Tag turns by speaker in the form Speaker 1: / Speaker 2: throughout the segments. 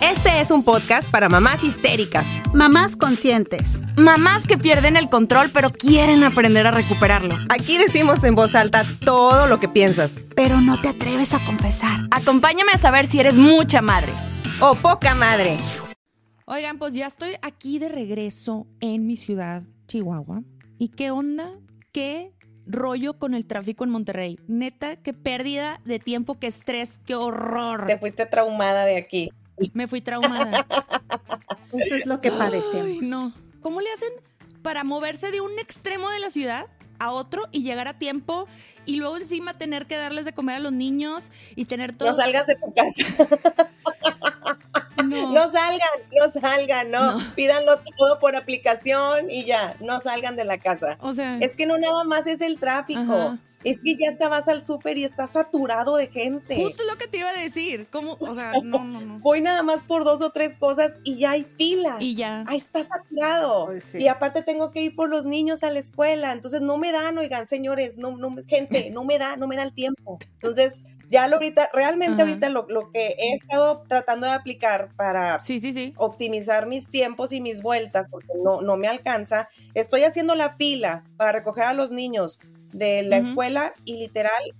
Speaker 1: Este es un podcast para mamás histéricas,
Speaker 2: Mamás conscientes.
Speaker 3: Mamás que pierden el control pero quieren aprender a recuperarlo.
Speaker 1: Aquí decimos en voz alta todo lo que piensas.
Speaker 2: Pero no te atreves a confesar.
Speaker 3: Acompáñame a saber si eres mucha madre.
Speaker 1: O poca madre.
Speaker 4: Oigan, pues ya estoy aquí de regreso en mi ciudad, Chihuahua. ¿Y qué onda? ¿Qué rollo con el tráfico en Monterrey? Neta, qué pérdida de tiempo, qué estrés, qué horror.
Speaker 1: Te fuiste traumada de aquí.
Speaker 4: Me fui traumada.
Speaker 2: Eso es lo que padecemos.
Speaker 4: Ay, no. ¿Cómo le hacen para moverse de un extremo de la ciudad a otro y llegar a tiempo y luego encima tener que darles de comer a los niños y tener todo?
Speaker 1: No salgas de tu casa.
Speaker 4: No.
Speaker 1: No salgan, no salgan, no.
Speaker 4: No.
Speaker 1: Pídanlo todo por aplicación y ya, no salgan de la casa.
Speaker 4: O sea,
Speaker 1: Es que no nada más es el tráfico.
Speaker 4: Ajá.
Speaker 1: Es que ya te vas al súper y está saturado de gente.
Speaker 4: justo lo que te iba a decir. ¿Cómo? O sea, no, no, no.
Speaker 1: Voy nada más por dos o tres cosas y ya hay fila.
Speaker 4: Y ya.
Speaker 1: Ahí está saturado.
Speaker 2: Pues sí.
Speaker 1: Y aparte tengo que ir por los niños a la escuela. Entonces no me dan, oigan, señores, no, no, gente, no me da, no me da el tiempo. Entonces, ya lo ahorita, realmente
Speaker 4: Ajá.
Speaker 1: ahorita lo, lo que he estado tratando de aplicar para
Speaker 4: Sí, sí, sí.
Speaker 1: optimizar mis tiempos y mis vueltas, porque no, no me alcanza, estoy haciendo la fila para recoger a los niños de la
Speaker 4: Ujú.
Speaker 1: escuela y literal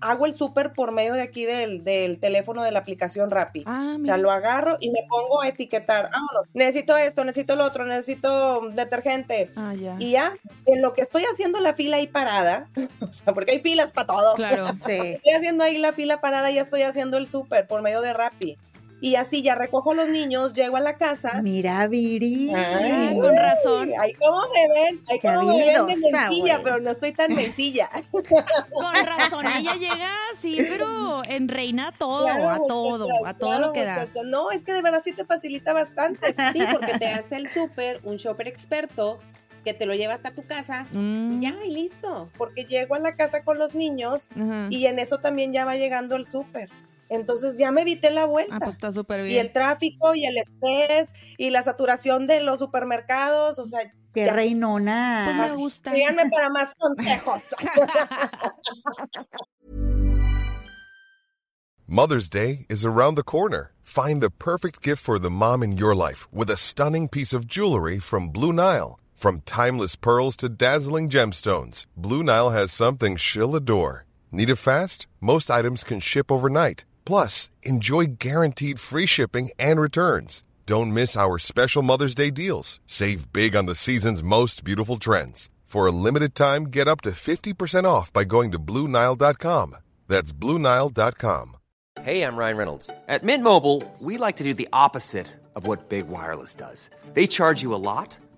Speaker 1: hago el súper por medio de aquí del, del teléfono de la aplicación Rappi.
Speaker 4: Ah,
Speaker 1: O sea, lo agarro y me pongo a etiquetar. Vámonos. Necesito esto, necesito lo otro, necesito detergente.
Speaker 4: Ah, ya.
Speaker 1: Y ya, en lo que estoy haciendo la fila ahí parada, o sea, porque hay filas para todo.
Speaker 4: Claro.
Speaker 2: Sí.
Speaker 1: Estoy haciendo ahí la fila parada y ya estoy haciendo el súper por medio de Rappi. Y así ya recojo a los niños, llego a la casa.
Speaker 2: Mira, Viri.
Speaker 4: Ah, con razón.
Speaker 1: Ay, cómo me ven, ay,
Speaker 2: Qué
Speaker 1: cómo me ven de mencilla, pero no estoy tan mencilla.
Speaker 4: Con razón, ella llega así, pero en reina todo,
Speaker 1: Claro,
Speaker 4: a todo, a todo
Speaker 1: claro,
Speaker 4: lo que da.
Speaker 1: No, es que de verdad sí te facilita bastante. Sí, porque te hace el súper, un shopper experto que te lo lleva hasta tu casa.
Speaker 4: Mm,
Speaker 1: Ya, y listo. Porque llego a la casa con los niños y en eso también ya va llegando el súper. Entonces ya me evité la vuelta.
Speaker 4: Ah, pues está súper
Speaker 1: y
Speaker 4: bien.
Speaker 1: el tráfico y el estrés y la saturación de los supermercados, o sea,
Speaker 2: Qué
Speaker 1: ya.
Speaker 2: reinona.
Speaker 4: Pues me gusta.
Speaker 1: síganme para más consejos.
Speaker 5: Mother's Day is around the corner. Find the perfect gift for the mom in your life with a stunning piece of jewelry from Blue Nile. From timeless pearls to dazzling gemstones, Blue Nile has something she'll adore. Need it fast? Most items can ship overnight. Plus, enjoy guaranteed free shipping and returns. Don't miss our special Mother's Day deals. Save big on the season's most beautiful trends. For a limited time, get up to 50% off by going to BlueNile.com. That's BlueNile.com.
Speaker 6: Hey, I'm Ryan Reynolds. At Mint Mobile, we like to do the opposite of what Big Wireless does. They charge you a lot,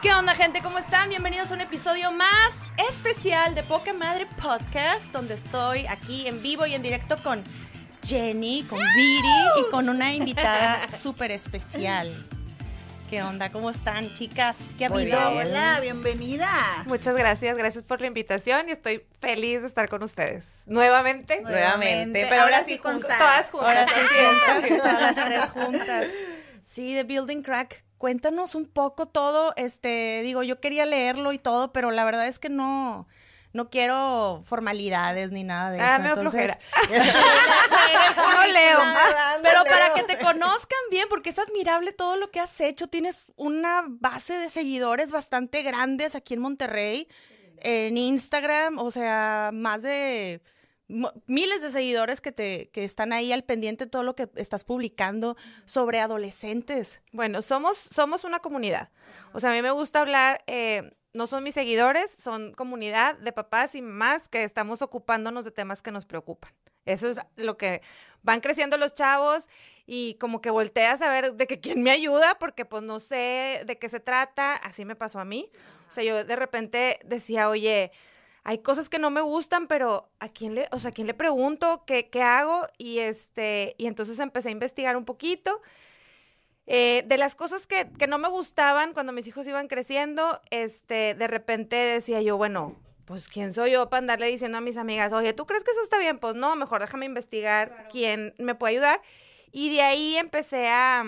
Speaker 4: ¿Qué onda, gente? ¿Cómo están? Bienvenidos a un episodio más especial de Poca Madre Podcast, donde estoy aquí en vivo y en directo con Jenny, con Viri y con una invitada súper especial. ¿Qué onda? ¿Cómo están, chicas? ¿Qué ha habido?
Speaker 2: bien. Hola, bienvenida.
Speaker 7: Muchas gracias, gracias por la invitación y estoy feliz de estar con ustedes nuevamente.
Speaker 2: Nuevamente,
Speaker 7: pero ahora,
Speaker 2: ahora
Speaker 7: sí
Speaker 2: con
Speaker 7: todas juntas.
Speaker 4: Ahora sí, juntas, todas las tres juntas. Sí, de Building Crack. Cuéntanos un poco todo. Este, digo, yo quería leerlo y todo, pero la verdad es que no, no quiero formalidades ni nada de eso.
Speaker 7: Ah, me da
Speaker 4: entonces,
Speaker 7: no leo.
Speaker 4: Pero para que te conozcan bien, porque es admirable todo lo que has hecho. Tienes una base de seguidores bastante grandes aquí en Monterrey, en Instagram, o sea, más de miles de seguidores que te que están ahí al pendiente de todo lo que estás publicando sobre adolescentes.
Speaker 7: Bueno, somos, somos una comunidad. O sea, a mí me gusta hablar, eh, no son mis seguidores, son comunidad de papás y mamás que estamos ocupándonos de temas que nos preocupan. Eso es lo que van creciendo los chavos y como que volteas a ver de que quién me ayuda porque pues no sé de qué se trata. Así me pasó a mí. O sea, yo de repente decía, oye, hay cosas que no me gustan, pero ¿a quién le, o sea, ¿a quién le pregunto? ¿Qué, qué hago? Y este, y entonces empecé a investigar un poquito. Eh, de las cosas que, que no me gustaban cuando mis hijos iban creciendo, este, de repente decía yo, bueno, pues quién soy yo para andarle diciendo a mis amigas, oye, ¿tú crees que eso está bien? Pues no, mejor déjame investigar quién me puede ayudar. Y de ahí empecé a,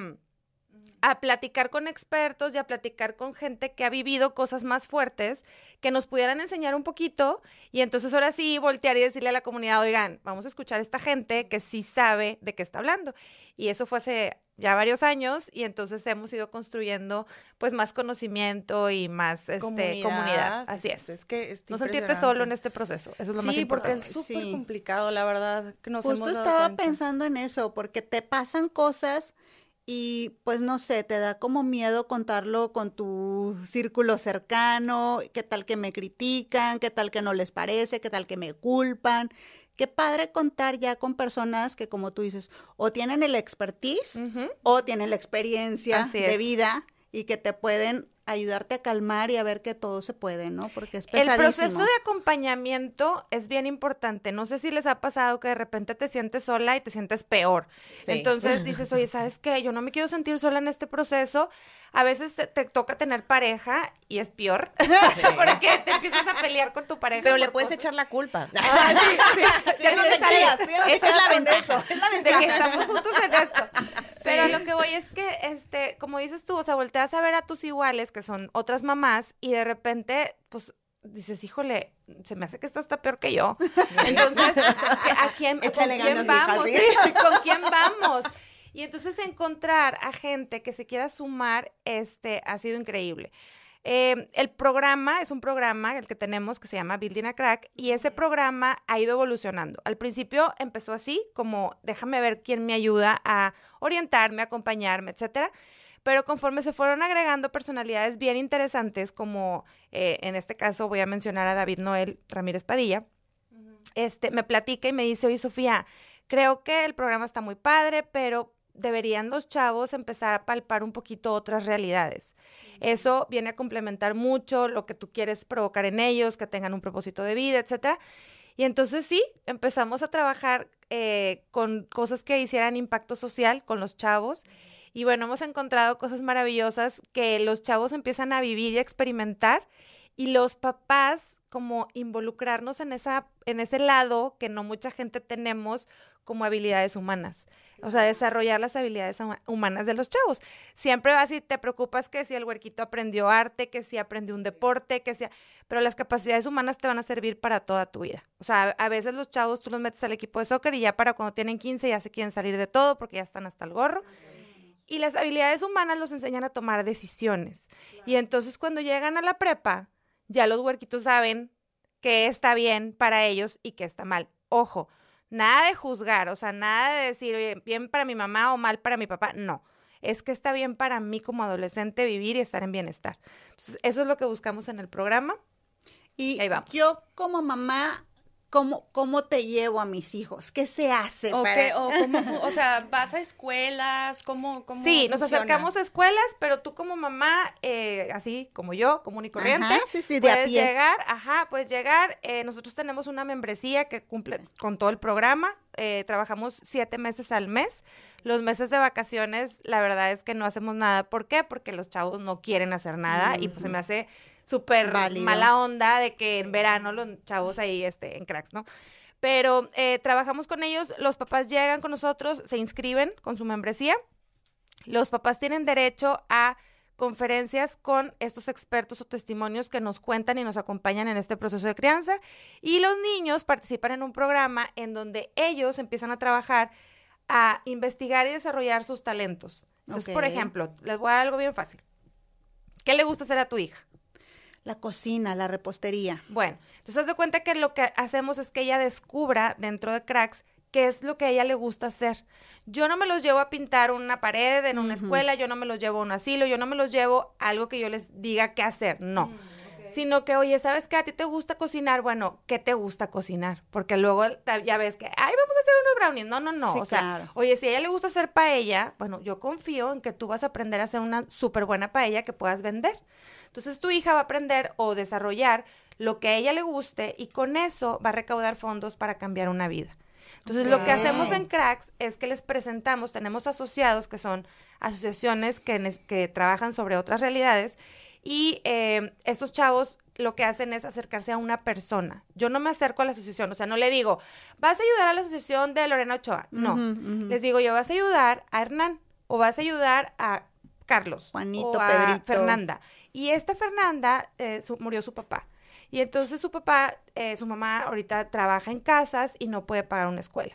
Speaker 7: a platicar con expertos y a platicar con gente que ha vivido cosas más fuertes que nos pudieran enseñar un poquito y entonces ahora sí voltear y decirle a la comunidad, oigan, vamos a escuchar a esta gente que sí sabe de qué está hablando. Y eso fue hace ya varios años y entonces hemos ido construyendo pues más conocimiento y más este, comunidad. Así es.
Speaker 4: Es que es
Speaker 7: No sentirte solo en este proceso. Eso es lo más
Speaker 4: Sí, porque
Speaker 7: importante.
Speaker 4: es súper
Speaker 2: Sí.
Speaker 4: complicado, la verdad, que nos
Speaker 2: Justo
Speaker 4: hemos dado
Speaker 2: estaba
Speaker 4: cuenta.
Speaker 2: pensando en eso, porque te pasan cosas y pues no sé, te da como miedo contarlo con tu círculo cercano, qué tal que me critican, qué tal que no les parece, qué tal que me culpan. Qué padre contar ya con personas que, como tú dices, o tienen el expertise o tienen la experiencia de vida y que te pueden ayudarte a calmar y a ver que todo se puede, ¿no? Porque es
Speaker 7: El
Speaker 2: pesadísimo.
Speaker 7: proceso de acompañamiento es bien importante. No sé si les ha pasado que de repente te sientes sola y te sientes peor.
Speaker 4: Sí.
Speaker 7: Entonces dices, oye, ¿sabes qué? Yo no me quiero sentir sola en este proceso. A veces te, te toca tener pareja y es peor. Porque te empiezas a pelear con tu pareja.
Speaker 4: Pero le puedes
Speaker 7: cosas-
Speaker 4: echar la culpa.
Speaker 7: Ah, sí, sí. Ya no te.
Speaker 2: Esa es la ventaja.
Speaker 4: Es la
Speaker 7: de que estamos juntos en esto. Pero a lo que voy es que, este, como dices tú, o sea, volteas a ver a tus iguales, que son otras mamás, y de repente, pues, dices, híjole, se me hace que esta está peor que yo. Entonces, ¿que- ¿a quién, con quién vamos?
Speaker 2: sí.
Speaker 7: Sí, ¿Con quién vamos? Y entonces encontrar a gente que se quiera sumar, este, ha sido increíble. Eh, el programa es un programa, el que tenemos, que se llama Building a Crack, y ese programa ha ido evolucionando. Al principio empezó así, como déjame ver quién me ayuda a orientarme, acompañarme, etcétera. Pero conforme se fueron agregando personalidades bien interesantes, como eh, en este caso voy a mencionar a David Noel Ramírez Padilla, este, me platica y me dice, oye Sofía, creo que el programa está muy padre, pero deberían los chavos empezar a palpar un poquito otras realidades. Eso viene a complementar mucho lo que tú quieres provocar en ellos, que tengan un propósito de vida, etcétera. Y entonces sí, empezamos a trabajar eh, con cosas que hicieran impacto social con los chavos. Y bueno, hemos encontrado cosas maravillosas que los chavos empiezan a vivir y a experimentar y los papás como involucrarnos en esa en ese lado que no mucha gente tenemos como habilidades humanas. O sea, desarrollar las habilidades huma- humanas de los chavos. Siempre vas y te preocupas que si el huerquito aprendió arte, que si aprendió un deporte, que si... Pero las capacidades humanas te van a servir para toda tu vida. O sea, a a veces los chavos tú los metes al equipo de soccer y ya para cuando tienen 15 ya se quieren salir de todo porque ya están hasta el gorro. Y las habilidades humanas los enseñan a tomar decisiones. Y entonces cuando llegan a la prepa, ya los huerquitos saben qué está bien para ellos y qué está mal. Ojo, nada de juzgar, o sea, nada de decir, oye, bien para mi mamá o mal para mi papá. No, es que está bien para mí como adolescente vivir y estar en bienestar. Entonces, eso es lo que buscamos en el programa.
Speaker 2: Y
Speaker 7: Ahí vamos.
Speaker 2: yo como mamá, ¿cómo, ¿cómo te llevo a mis hijos? ¿Qué se hace?
Speaker 4: O,
Speaker 2: para-
Speaker 4: o, cómo o sea, vas a escuelas, ¿cómo, cómo
Speaker 7: Sí, nos acercamos a escuelas, pero tú como mamá, eh, así como yo, común y corriente,
Speaker 2: Ajá, sí, sí, de a
Speaker 7: puedes
Speaker 2: pie.
Speaker 7: llegar, ajá, puedes llegar. eh, nosotros tenemos una membresía que cumple con todo el programa. eh, trabajamos siete meses al mes. Los meses de vacaciones, la verdad es que no hacemos nada. ¿Por qué? Porque los chavos no quieren hacer nada y pues se me hace súper mala onda de que en verano los chavos ahí este, en cracks, ¿no? Pero eh, trabajamos con ellos, los papás llegan con nosotros, se inscriben con su membresía. Los papás tienen derecho a conferencias con estos expertos o testimonios que nos cuentan y nos acompañan en este proceso de crianza. Y los niños participan en un programa en donde ellos empiezan a trabajar a investigar y desarrollar sus talentos. Entonces, por ejemplo, les voy a dar algo bien fácil. ¿Qué le gusta hacer a tu hija?
Speaker 2: La cocina, la repostería.
Speaker 7: Bueno, entonces haz de cuenta que lo que hacemos es que ella descubra dentro de Cracks qué es lo que a ella le gusta hacer. Yo no me los llevo a pintar una pared en una escuela, yo no me los llevo a un asilo, yo no me los llevo a algo que yo les diga qué hacer, no.
Speaker 2: Mm,
Speaker 7: Sino que, oye, ¿sabes qué? A ti te gusta cocinar, bueno, ¿qué te gusta cocinar? Porque luego ya ves que, ay, vamos a hacer unos brownies. No, no, no.
Speaker 2: Sí,
Speaker 7: o sea,
Speaker 2: claro.
Speaker 7: oye, si a ella le gusta hacer paella, bueno, yo confío en que tú vas a aprender a hacer una súper buena paella que puedas vender. Entonces tu hija va a aprender o desarrollar lo que a ella le guste y con eso va a recaudar fondos para cambiar una vida. Entonces lo que hacemos en Cracks es que les presentamos, tenemos asociados que son asociaciones que, trabajan sobre otras realidades y eh, estos chavos lo que hacen es acercarse a una persona. Yo no me acerco a la asociación, o sea, no le digo, vas a ayudar a la asociación de Lorena Ochoa. No, les digo, yo vas a ayudar a Hernán o vas a ayudar a Carlos
Speaker 2: Juanito,
Speaker 7: o a
Speaker 2: Pedrito.
Speaker 7: Fernanda. Y esta Fernanda eh, su- murió su papá. Y entonces su papá, eh, su mamá ahorita trabaja en casas y no puede pagar una escuela.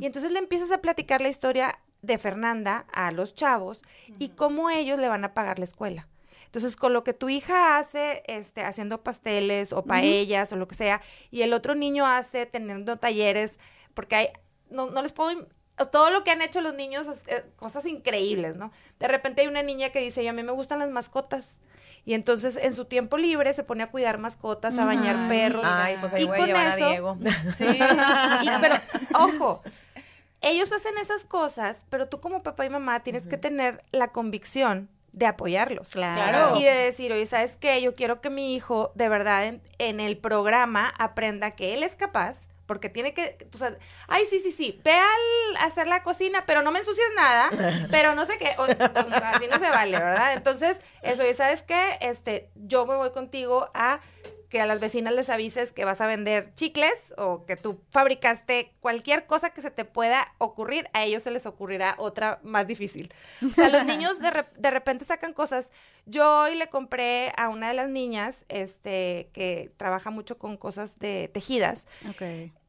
Speaker 7: Y entonces le empiezas a platicar la historia de Fernanda a los chavos y cómo ellos le van a pagar la escuela. Entonces, con lo que tu hija hace, este, haciendo pasteles o paellas o lo que sea, y el otro niño hace teniendo talleres, porque hay, no, no les puedo, todo lo que han hecho los niños, es, eh, cosas increíbles, ¿no? De repente hay una niña que dice, y a mí me gustan las mascotas. Y entonces en su tiempo libre se pone a cuidar mascotas, a bañar
Speaker 2: Ay,
Speaker 7: perros.
Speaker 4: Ay, pues ahí
Speaker 7: Y
Speaker 4: voy a
Speaker 7: con
Speaker 4: llevar a Diego.
Speaker 7: Sí. Y- pero, ojo, ellos hacen esas cosas, pero tú como papá y mamá tienes que tener la convicción de apoyarlos.
Speaker 2: Claro.
Speaker 7: Y de decir, oye, ¿sabes qué? Yo quiero que mi hijo de verdad en, en el programa aprenda que él es capaz, porque tiene que, o sea, ay, sí, sí, sí, ve al hacer la cocina, pero no me ensucias nada, pero no sé qué, o- así no se vale, ¿verdad? Entonces, eso, y ¿sabes qué? Este, yo me voy contigo a que a las vecinas les avises que vas a vender chicles o que tú fabricaste cualquier cosa que se te pueda ocurrir, a ellos se les ocurrirá otra más difícil. O sea, los niños de, de repente sacan cosas. Yo hoy le compré a una de las niñas, este, que trabaja mucho con cosas de tejidas,
Speaker 2: Ok.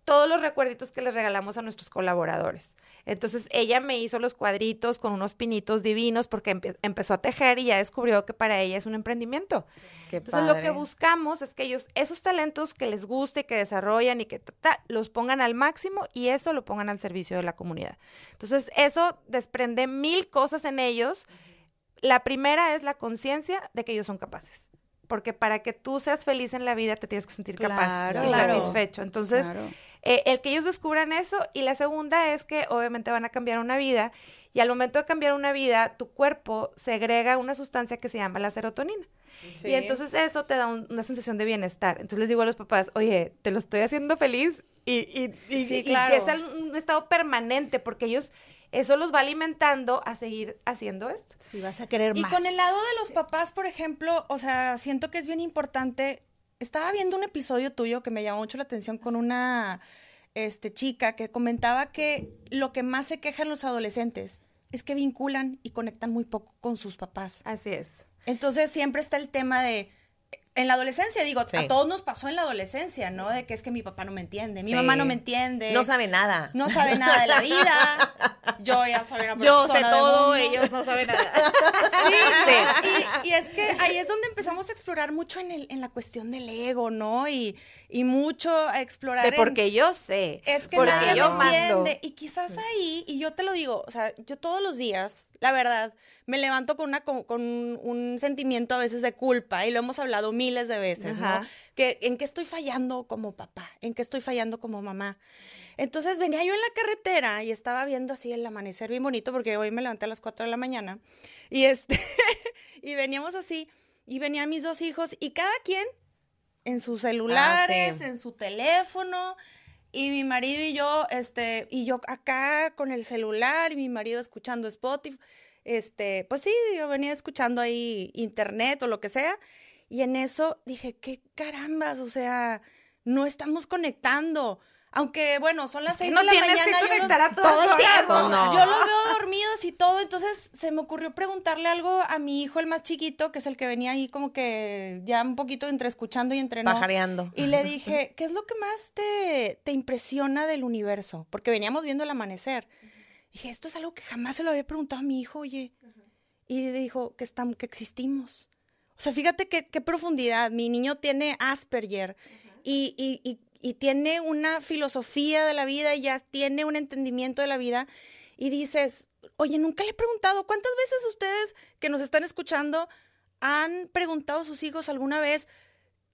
Speaker 7: Todos los recuerditos que les regalamos a nuestros colaboradores. Entonces ella me hizo los cuadritos con unos pinitos divinos porque empe- empezó a tejer y ya descubrió que para ella es un emprendimiento.
Speaker 4: Qué
Speaker 7: Entonces lo que buscamos es que ellos esos talentos que les guste, que desarrollan y que ta, ta, los pongan al máximo y eso lo pongan al servicio de la comunidad. Entonces eso desprende mil cosas en ellos. La primera es la conciencia de que ellos son capaces. Porque para que tú seas feliz en la vida te tienes que sentir capaz
Speaker 2: Claro.
Speaker 7: y
Speaker 2: Claro.
Speaker 7: satisfecho. Entonces,
Speaker 2: Claro.
Speaker 7: Eh, el que ellos descubran eso y la segunda es que obviamente van a cambiar una vida y al momento de cambiar una vida tu cuerpo segrega una sustancia que se llama la serotonina y entonces eso te da un- una sensación de bienestar entonces les digo a los papás oye te lo estoy haciendo feliz y, y, y-
Speaker 8: Sí,
Speaker 7: y
Speaker 8: claro.
Speaker 7: que es un estado permanente porque ellos eso los va alimentando a seguir haciendo esto
Speaker 2: Si vas a querer
Speaker 8: Y
Speaker 2: más.
Speaker 8: con el lado de los papás, por ejemplo, o sea, siento que es bien importante. Estaba viendo un episodio tuyo que me llamó mucho la atención con una este, chica que comentaba que lo que más se quejan los adolescentes es que vinculan y conectan muy poco con sus papás.
Speaker 7: así es
Speaker 8: Entonces siempre está el tema de, en la adolescencia, digo,
Speaker 4: Sí.
Speaker 8: a todos nos pasó en la adolescencia, ¿no? De que es que mi papá no me entiende, mi
Speaker 4: Sí.
Speaker 8: mamá no me entiende.
Speaker 4: No sabe nada.
Speaker 8: No sabe nada de la vida. Yo ya soy una
Speaker 2: Yo
Speaker 8: persona
Speaker 2: sé
Speaker 8: del
Speaker 2: todo,
Speaker 8: mundo.
Speaker 2: ellos no saben nada.
Speaker 8: Sí, Y, y es que ahí es donde empezamos a explorar mucho en, el, en la cuestión del ego, ¿no? Y, y mucho a explorar.
Speaker 7: de
Speaker 8: en-
Speaker 7: porque yo sé
Speaker 8: es que
Speaker 7: porque
Speaker 8: nadie
Speaker 7: yo
Speaker 8: me
Speaker 7: mando
Speaker 8: entiende. Y quizás ahí, y yo te lo digo, o sea, yo todos los días, la verdad, me levanto con, una, con, con un sentimiento a veces de culpa, y lo hemos hablado miles de veces, ¿no?
Speaker 7: Ajá.
Speaker 8: Que en qué estoy fallando como papá, en qué estoy fallando como mamá. Entonces venía yo en la carretera y estaba viendo así el amanecer bien bonito, porque hoy me levanté a las 4 de la mañana, y este, y veníamos así, y venían mis dos hijos, y cada quien en sus celulares,
Speaker 4: sí.
Speaker 8: en su teléfono, y mi marido y yo, este, y yo acá con el celular, y mi marido escuchando Spotify, este, pues sí, yo venía escuchando ahí internet o lo que sea, y en eso dije, qué carambas, o sea, no estamos conectando. Aunque, bueno, son las seis
Speaker 7: no
Speaker 8: de la
Speaker 7: tienes que
Speaker 8: mañana. yo los-
Speaker 7: conectar a
Speaker 2: todo el tiempo.
Speaker 7: ¿no?
Speaker 4: No.
Speaker 8: yo los veo dormidos y todo, entonces se me ocurrió preguntarle algo a mi hijo, el más chiquito, que es el que venía ahí como que ya un poquito entre escuchando y entre no.
Speaker 4: Pajareando.
Speaker 8: Y le dije, ¿qué es lo que más te, te impresiona del universo? Porque veníamos viendo el amanecer. Dije, esto es algo que jamás se lo había preguntado a mi hijo, oye. Y le dijo que, estamos, que existimos. O sea, fíjate qué, qué profundidad. Mi niño tiene Asperger y, y- y- y tiene una filosofía de la vida y ya tiene un entendimiento de la vida. Y dices, oye, nunca le he preguntado, ¿cuántas veces ustedes que nos están escuchando han preguntado a sus hijos alguna vez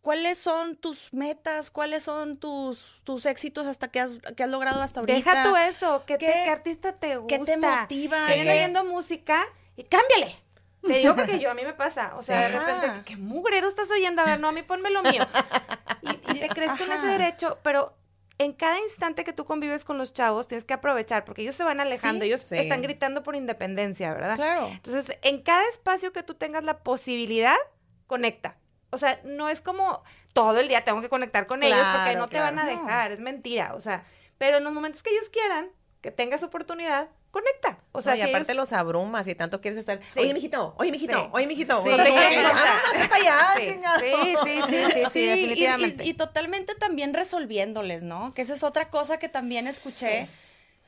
Speaker 8: cuáles son tus metas, cuáles son tus, tus éxitos hasta que has, que has logrado hasta ahorita?
Speaker 7: Deja tú eso, ¿qué, te-
Speaker 8: ¿Qué-
Speaker 7: qué artista te gusta?
Speaker 8: qué te motiva?
Speaker 7: Viene
Speaker 8: ¿Qué-
Speaker 7: oyendo música y cámbiale. Te digo porque yo a mí me pasa, o sea, de repente, ¿qué mugrero estás oyendo? A ver, no, a mí ponme lo mío. Y, y te crees con ese derecho, pero en cada instante que tú convives con los chavos, tienes que aprovechar, porque ellos se van alejando,
Speaker 8: Sí,
Speaker 7: ellos
Speaker 9: sí.
Speaker 7: están gritando por independencia, ¿verdad?
Speaker 8: Claro.
Speaker 7: Entonces, en cada espacio que tú tengas la posibilidad, conecta. O sea, no es como todo el día tengo que conectar con ellos porque
Speaker 9: Claro,
Speaker 7: no te van a dejar, es mentira. O sea, pero en los momentos que ellos quieran, que tengas oportunidad, conecta. O sea,
Speaker 9: No, y
Speaker 7: si
Speaker 9: aparte
Speaker 7: ellos-
Speaker 9: los abrumas y tanto quieres estar.
Speaker 7: Sí.
Speaker 9: Oye, mijito, oye, mijito,
Speaker 7: Sí.
Speaker 9: oye, mijito.
Speaker 7: Sí.
Speaker 9: No te
Speaker 7: Sí. Sí.
Speaker 9: para allá,
Speaker 7: Sí.
Speaker 9: chingado.
Speaker 7: Sí, sí, sí, sí, sí,
Speaker 8: y- y-
Speaker 7: definitivamente.
Speaker 8: Y, totalmente también resolviéndoles, ¿no? Que esa es otra cosa que también escuché,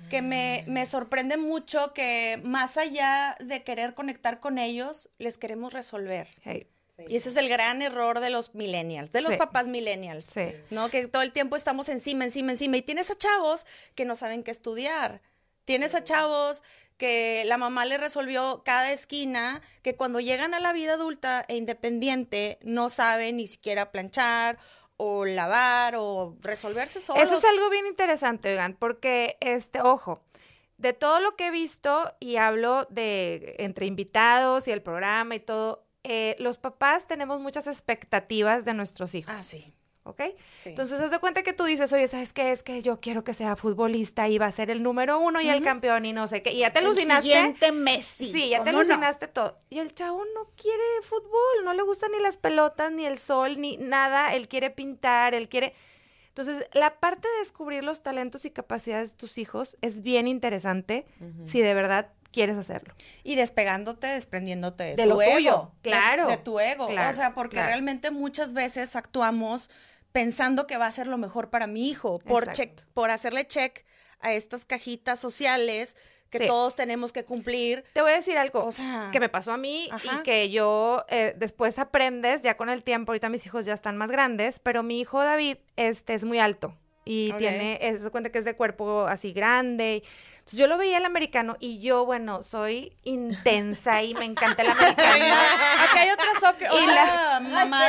Speaker 8: que me, me sorprende mucho que más allá de querer conectar con ellos, les queremos resolver.
Speaker 7: Hey,
Speaker 8: Y ese es el gran error de los millennials, de los
Speaker 7: Sí.
Speaker 8: papás millennials,
Speaker 7: Sí.
Speaker 8: ¿no? Que todo el tiempo estamos encima, encima, encima. Y tienes a chavos que no saben qué estudiar. Tienes a chavos que la mamá le resolvió cada esquina, que cuando llegan a la vida adulta e independiente no saben ni siquiera planchar o lavar o resolverse solos.
Speaker 7: Eso es algo bien interesante, oigan, porque, este, ojo, de todo lo que he visto y hablo de entre invitados y el programa y todo, eh, los papás tenemos muchas expectativas de nuestros hijos,
Speaker 8: Ah, sí.
Speaker 7: ¿ok?
Speaker 8: Sí.
Speaker 7: Entonces, haz de cuenta que tú dices, oye, ¿sabes qué? Es que yo quiero que sea futbolista y va a ser el número uno y el campeón y no sé qué. Y ya te
Speaker 2: El
Speaker 7: alucinaste.
Speaker 2: siguiente Messi.
Speaker 7: Sí, ya te alucinaste todo. Y el chavo no quiere fútbol, no le gustan ni las pelotas, ni el sol, ni nada. Él quiere pintar, él quiere... Entonces, la parte de descubrir los talentos y capacidades de tus hijos es bien interesante si de verdad quieres hacerlo.
Speaker 8: Y despegándote, desprendiéndote de,
Speaker 7: De
Speaker 8: tu
Speaker 7: lo
Speaker 8: ego.
Speaker 7: tuyo, claro,
Speaker 8: De, tu ego.
Speaker 7: claro,
Speaker 8: o sea, porque
Speaker 7: claro.
Speaker 8: realmente muchas veces actuamos pensando que va a ser lo mejor para mi hijo, por, check, por hacerle check a estas cajitas sociales que
Speaker 7: Sí.
Speaker 8: todos tenemos que cumplir.
Speaker 7: Te voy a decir algo
Speaker 8: O sea,
Speaker 7: que me pasó a mí
Speaker 8: ajá.
Speaker 7: y que yo eh, después aprendes ya con el tiempo. Ahorita mis hijos ya están más grandes, pero mi hijo David este, es muy alto y tiene, es, se cuenta que es de cuerpo así grande. Entonces yo lo veía el americano y yo, bueno, soy intensa y me encanta el americano.
Speaker 8: Acá hay otra soccer.
Speaker 7: Y
Speaker 8: Hola, mamá.